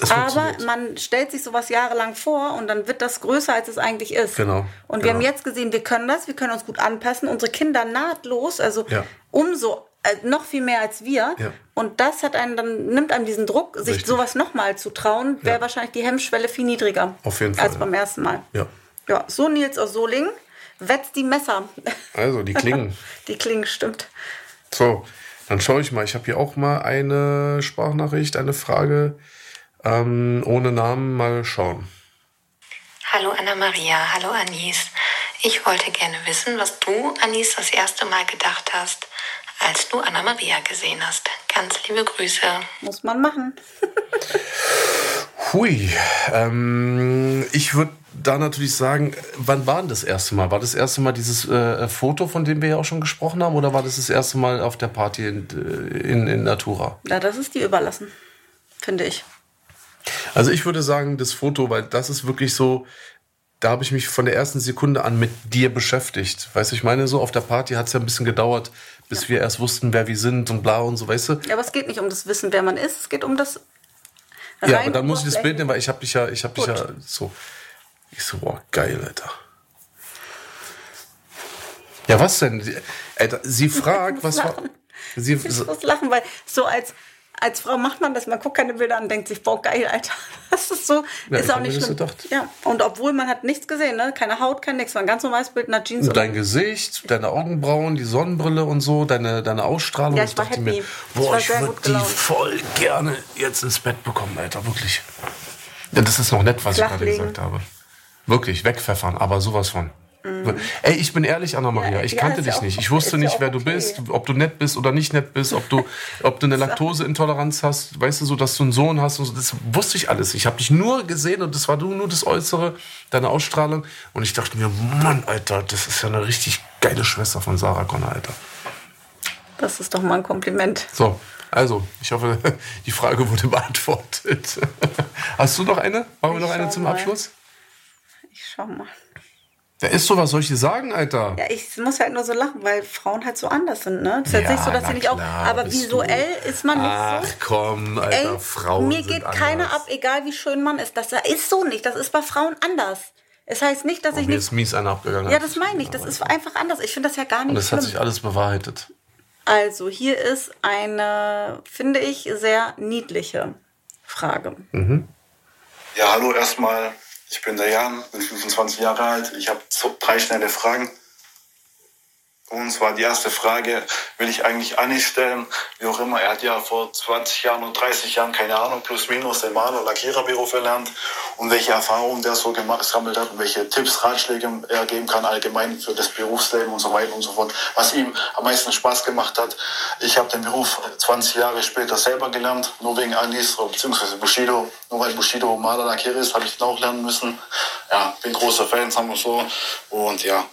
Aber man stellt sich sowas jahrelang vor und dann wird das größer, als es eigentlich ist. Genau, Und wir genau. haben jetzt gesehen, wir können das, wir können uns gut anpassen, unsere Kinder nahtlos, also Ja. umso äh, noch viel mehr als wir. Ja. Und das hat einen dann nimmt einem diesen Druck, sich Richtig. sowas nochmal zu trauen, wäre Ja. wahrscheinlich die Hemmschwelle viel niedriger Auf jeden Fall, als beim ersten Mal. Ja. Ja, so Nils aus Solingen, wetzt die Messer. Also, die klingen. die klingen stimmt. so, dann schaue ich mal. Ich habe hier auch mal eine Sprachnachricht, eine Frage ähm, ohne Namen. Mal schauen. Hallo Anna-Maria, hallo Anis. Ich wollte gerne wissen, was du, Anis, das erste Mal gedacht hast, als du Anna-Maria gesehen hast. Ganz liebe Grüße. Muss man machen. Hui, ähm, ich würde da natürlich sagen, wann war denn das erste Mal? War das erste Mal dieses äh, Foto, von dem wir ja auch schon gesprochen haben, oder war das das erste Mal auf der Party in, äh, in, in Natura? Ja, das ist die überlassen, finde ich. Also ich würde sagen, das Foto, weil das ist wirklich so, da habe ich mich von der ersten Sekunde an mit dir beschäftigt. Weißt du, ich meine, so auf der Party hat es ja ein bisschen gedauert, bis ja. wir erst wussten, wer wir sind und bla und so, weißt du? Ja, aber es geht nicht um das Wissen, wer man ist, es geht um das. Ja, aber dann muss ich das Bild nehmen, weil ich habe dich ja, ich habe dich ja so. Ich so, boah, geil, Alter. Ja, was denn? Alter, sie fragt, was war. Sie, ich muss lachen, weil so als als Frau macht man das, man guckt keine Bilder an und denkt sich, boah, geil, Alter. Das ist so, ja, ist auch nicht schlimm. Ja, und obwohl man hat nichts gesehen, ne? Keine Haut, kein nichts, war ein ganz normales Bild in der Jeans. Und dein Gesicht, deine Augenbrauen, die Sonnenbrille und so, deine, deine Ausstrahlung. Ja, ich war happy. Mir, boah, ich, ich würde die voll gerne jetzt ins Bett bekommen, Alter, wirklich. Das ist noch nett, was Flachlegen. ich gerade gesagt habe. Wirklich, wegpfeffern, aber sowas von. Mhm. Ey, ich bin ehrlich, Anna-Maria, ja, ich kannte dich nicht. Ich wusste nicht, wer okay. du bist, ob du nett bist oder nicht nett bist, ob du, ob du eine Laktoseintoleranz hast, weißt du, so, dass du einen Sohn hast und so. Das wusste ich alles. Ich habe dich nur gesehen und das war du nur das Äußere, deine Ausstrahlung. Und ich dachte mir, Mann, Alter, das ist ja eine richtig geile Schwester von Sarah Connor, Alter. Das ist doch mal ein Kompliment. So, also, ich hoffe, die Frage wurde beantwortet. Hast du noch eine? Machen wir noch eine zum Abschluss? Ich schau mal. Da ist so, was soll ich dir sagen, Alter? Ja, ich muss halt nur so lachen, weil Frauen halt so anders sind, ne? Das ist ja, jetzt nicht so, dass sie nicht auch. Aber visuell du. ist man nicht Ach, so. Ach komm, Alter, Ey, Frauen. Mir geht keiner ab, egal wie schön man ist. Das ist so nicht. Das ist bei Frauen anders. Es heißt nicht, dass oh, ich mir nicht. ist mies einer abgegangen. Ja, das meine ich. Das ist einfach anders. Ich finde das ja gar nicht. Und das schlimm. hat sich alles bewahrheitet. Also, hier ist eine, finde ich, sehr niedliche Frage. Mhm. Ja, hallo erstmal. Ich bin der Jan, bin 25 Jahre alt. Ich habe drei schnelle Fragen. Und zwar die erste Frage will ich eigentlich Anni stellen. Wie auch immer, er hat ja vor 20 Jahren und 30 Jahren, keine Ahnung, plus minus den Maler- Lackiererberuf erlernt und welche Erfahrungen der so gesammelt hat und welche Tipps, Ratschläge er geben kann allgemein für das Berufsleben und so weiter und so fort. Was ihm am meisten Spaß gemacht hat. Ich habe den Beruf 20 Jahre später selber gelernt, nur wegen Anis bzw. Bushido. Nur weil Bushido Maler Lackierer ist, habe ich den auch lernen müssen. Ja, bin großer Fan, sagen wir so. Und ja,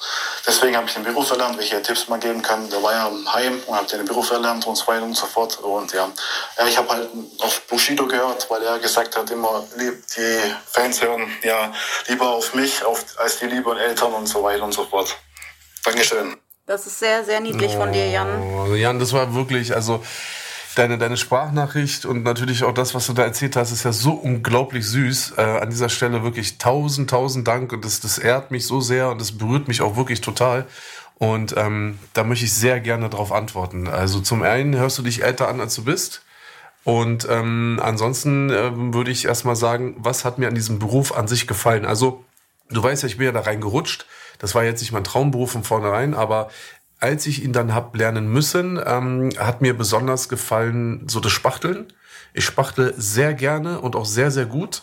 deswegen habe ich den Beruf erlernt, welche Tipps man geben kann. Der war ja im Heim und hat den Beruf erlernt und so weiter und so fort. Und ja, ja ich habe halt auf Bushido gehört, weil er gesagt hat, immer die Fans hören ja lieber auf mich auf, als die lieben Eltern und so weiter und so fort. Dankeschön. Das ist sehr, sehr niedlich oh, von dir, Jan. Jan, das war wirklich, also deine, deine Sprachnachricht und natürlich auch das, was du da erzählt hast, ist ja so unglaublich süß. Äh, an dieser Stelle wirklich tausend, tausend Dank und das, das ehrt mich so sehr und das berührt mich auch wirklich total. Und ähm, da möchte ich sehr gerne darauf antworten. Also zum einen hörst du dich älter an, als du bist. Und ähm, ansonsten ähm, würde ich erstmal sagen, was hat mir an diesem Beruf an sich gefallen? Also, du weißt ja, ich bin ja da reingerutscht. Das war jetzt nicht mein Traumberuf von vornherein, aber als ich ihn dann hab lernen müssen, ähm, hat mir besonders gefallen so das Spachteln. Ich spachtle sehr gerne und auch sehr, sehr gut.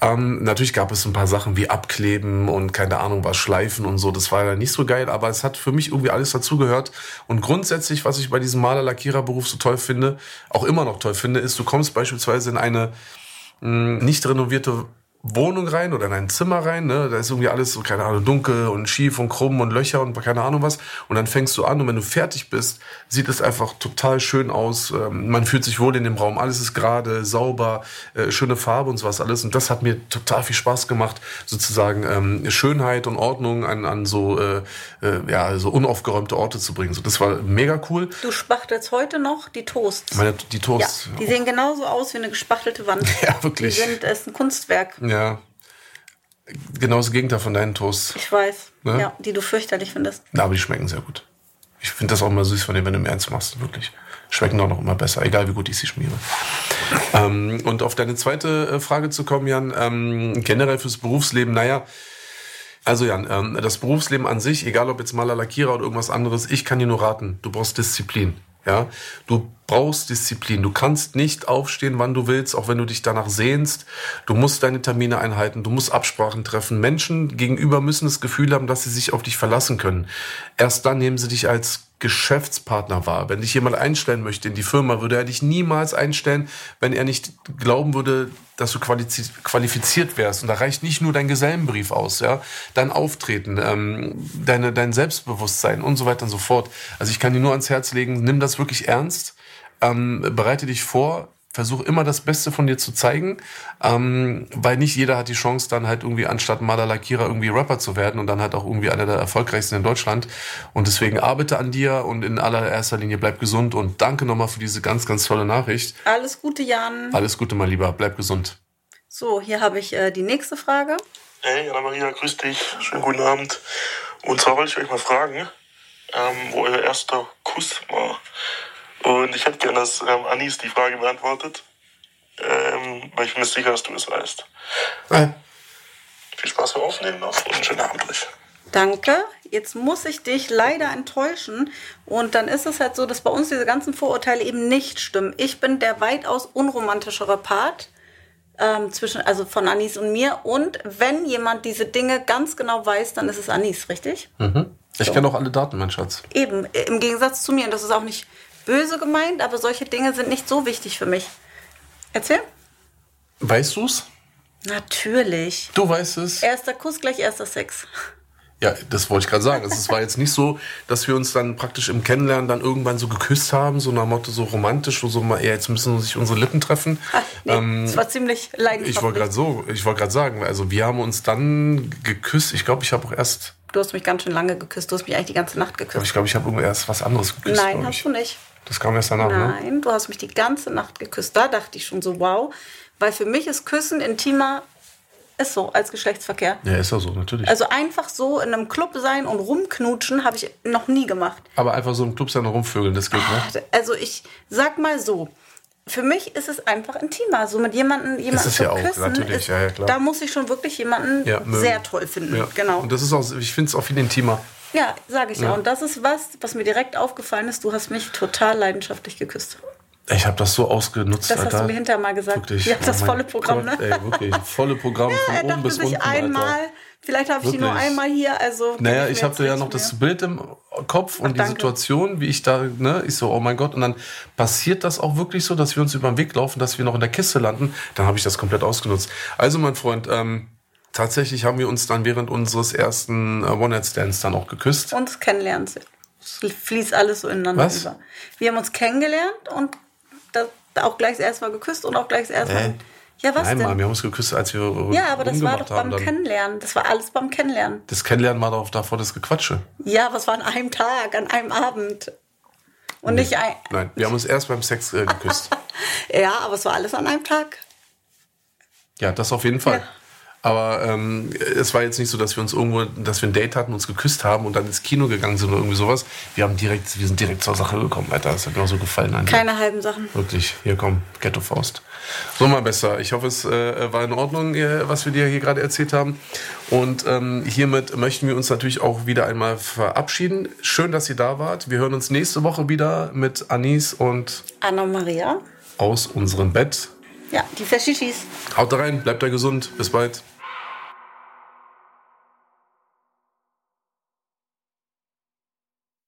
Ähm, natürlich gab es ein paar Sachen wie Abkleben und keine Ahnung was, Schleifen und so. Das war ja nicht so geil, aber es hat für mich irgendwie alles dazugehört. Und grundsätzlich, was ich bei diesem Maler-Lackierer-Beruf so toll finde, auch immer noch toll finde, ist, du kommst beispielsweise in eine mh, hm, nicht renovierte Wohnung rein oder in ein Zimmer rein, ne? Da ist irgendwie alles so, keine Ahnung, dunkel und schief und krumm und Löcher und keine Ahnung was. Und dann fängst du an und wenn du fertig bist, sieht es einfach total schön aus. Ähm, man fühlt sich wohl in dem Raum. Alles ist gerade, sauber, äh, schöne Farbe und sowas alles. Und das hat mir total viel Spaß gemacht, sozusagen ähm, Schönheit und Ordnung an, an so, äh, äh, ja, so unaufgeräumte Orte zu bringen. So, das war mega cool. Du spachtelst heute noch die Toasts. Meine, die Toasts. Ja, die sehen genauso aus wie eine gespachtelte Wand. Ja, wirklich. Die sind, ist ein Kunstwerk. Ja. Ja. Genau das Gegenteil von deinen Toasts. Ich weiß. Ne? Ja, die du fürchterlich findest. Na, aber die schmecken sehr gut. Ich finde das auch immer süß von dir, wenn du im Ernst machst, wirklich. Schmecken auch noch immer besser, egal wie gut ich sie schmiere. ähm, und auf deine zweite äh, Frage zu kommen, Jan, ähm, generell fürs Berufsleben, naja, also Jan, ähm, das Berufsleben an sich, egal ob jetzt Maler, Lackierer oder irgendwas anderes, ich kann dir nur raten, du brauchst Disziplin. Ja, du brauchst Disziplin. Du kannst nicht aufstehen, wann du willst, auch wenn du dich danach sehnst. Du musst deine Termine einhalten. Du musst Absprachen treffen. Menschen gegenüber müssen das Gefühl haben, dass sie sich auf dich verlassen können. Erst dann nehmen sie dich als Geschäftspartner war. Wenn dich jemand einstellen möchte in die Firma, würde er dich niemals einstellen, wenn er nicht glauben würde, dass du qualifiziert wärst. Und da reicht nicht nur dein Gesellenbrief aus, ja, dein Auftreten, ähm, deine, dein Selbstbewusstsein und so weiter und so fort. Also ich kann dir nur ans Herz legen, nimm das wirklich ernst, ähm, bereite dich vor, versuch immer das Beste von dir zu zeigen, ähm, weil nicht jeder hat die Chance, dann halt irgendwie anstatt Maler Lackierer irgendwie Rapper zu werden und dann halt auch irgendwie einer der erfolgreichsten in Deutschland. Und deswegen arbeite an dir und in allererster Linie bleib gesund und danke nochmal für diese ganz, ganz tolle Nachricht. Alles Gute, Jan. Alles Gute, mein Lieber. Bleib gesund. So, hier habe ich äh, die nächste Frage. Hey, Anna-Maria, grüß dich. Schönen guten Abend. Und zwar wollte ich euch mal fragen, ähm, wo euer erster Kuss war. Und ich hätte gerne, dass ähm, Anis die Frage beantwortet, ähm, weil ich bin mir sicher, dass du es weißt. Ja. Viel Spaß beim Aufnehmen noch und einen schönen Abend euch. Danke. Jetzt muss ich dich leider enttäuschen. Und dann ist es halt so, dass bei uns diese ganzen Vorurteile eben nicht stimmen. Ich bin der weitaus unromantischere Part ähm, zwischen, also von Anis und mir. Und wenn jemand diese Dinge ganz genau weiß, dann ist es Anis, richtig? Mhm. Ich so. kenne auch alle Daten, mein Schatz. Eben, im Gegensatz zu mir. Und das ist auch nicht böse gemeint, aber solche Dinge sind nicht so wichtig für mich. Erzähl. Weißt du's? Natürlich. Du weißt es. Erster Kuss gleich erster Sex. Ja, das wollte ich gerade sagen. Es war jetzt nicht so, dass wir uns dann praktisch im Kennenlernen dann irgendwann so geküsst haben, so nach Motto so romantisch, so mal, ja, jetzt müssen sich unsere Lippen treffen. Ach, nee, ähm, das war ziemlich leidenschaftlich. Ich wollte gerade so, ich wollte gerade sagen, also wir haben uns dann geküsst. Ich glaube, ich habe auch erst. Du hast mich ganz schön lange geküsst. Du hast mich eigentlich die ganze Nacht geküsst. Aber ich glaube, ich habe erst was anderes geküsst. Nein, hast du nicht. Das kam erst danach, Nein, ne? Nein, du hast mich die ganze Nacht geküsst. Da dachte ich schon so, wow. Weil für mich ist Küssen intimer, ist so, als Geschlechtsverkehr. Ja, ist ja so, natürlich. Also einfach so in einem Club sein und rumknutschen habe ich noch nie gemacht. Aber einfach so im Club sein und rumvögeln, das geht, ne? Also ich sag mal so, für mich ist es einfach intimer. So mit jemandem, jemanden zu ja küssen, auch, natürlich. Ist, ja, ja, klar. da muss ich schon wirklich jemanden ja, sehr toll finden. Genau. Und das ist auch, ich finde es auch viel intimer. Ja, sage ich ja. Und das ist was, was mir direkt aufgefallen ist. Du hast mich total leidenschaftlich geküsst. Ich habe das so ausgenutzt. Das hast Alter. du mir hinterher mal gesagt. Wirklich. Ja, das oh volle Programm, Gott, ne? Ey, wirklich. Volle Programm ja, von oben bis unten. Einmal, Alter. vielleicht habe ich die nur einmal hier. Also naja, ich hatte ja noch mehr. das Bild im Kopf und Ach, die Situation, wie ich da, ne, ich so, oh mein Gott. Und dann passiert das auch wirklich so, dass wir uns über den Weg laufen, dass wir noch in der Kiste landen. Dann habe ich das komplett ausgenutzt. Also, mein Freund, ähm, tatsächlich haben wir uns dann während unseres ersten äh, One-Night-Stands dann auch geküsst. Und das Kennenlernen. Es fließt alles so ineinander Was? über. Wir haben uns kennengelernt und das, auch gleich das erste Mal geküsst und auch gleich das erste Mal. Äh? Ja, was Nein, denn? Mann, wir haben uns geküsst, als wir Ja, aber das war doch beim dann. Kennenlernen. Das war alles beim Kennenlernen. Das Kennenlernen war doch davor das Gequatsche. Ja, was war an einem Tag, an einem Abend. Und nee. nicht ein. Nein, wir haben uns erst beim Sex äh, geküsst. ja, aber es war alles an einem Tag. Ja, das auf jeden Fall. Ja. Aber ähm, es war jetzt nicht so, dass wir uns irgendwo, dass wir ein Date hatten, uns geküsst haben und dann ins Kino gegangen sind oder irgendwie sowas. Wir haben direkt, wir sind direkt zur Sache gekommen, Alter. Das hat mir auch so gefallen. Alter. Keine halben Sachen. Wirklich. Hier komm, Ghetto Faust. So mal besser. Ich hoffe, es äh, war in Ordnung, äh, was wir dir hier gerade erzählt haben. Und ähm, hiermit möchten wir uns natürlich auch wieder einmal verabschieden. Schön, dass ihr da wart. Wir hören uns nächste Woche wieder mit Anis und Anna Maria aus unserem Bett. Ja, die Faschischis. Haut rein, bleibt da gesund. Bis bald.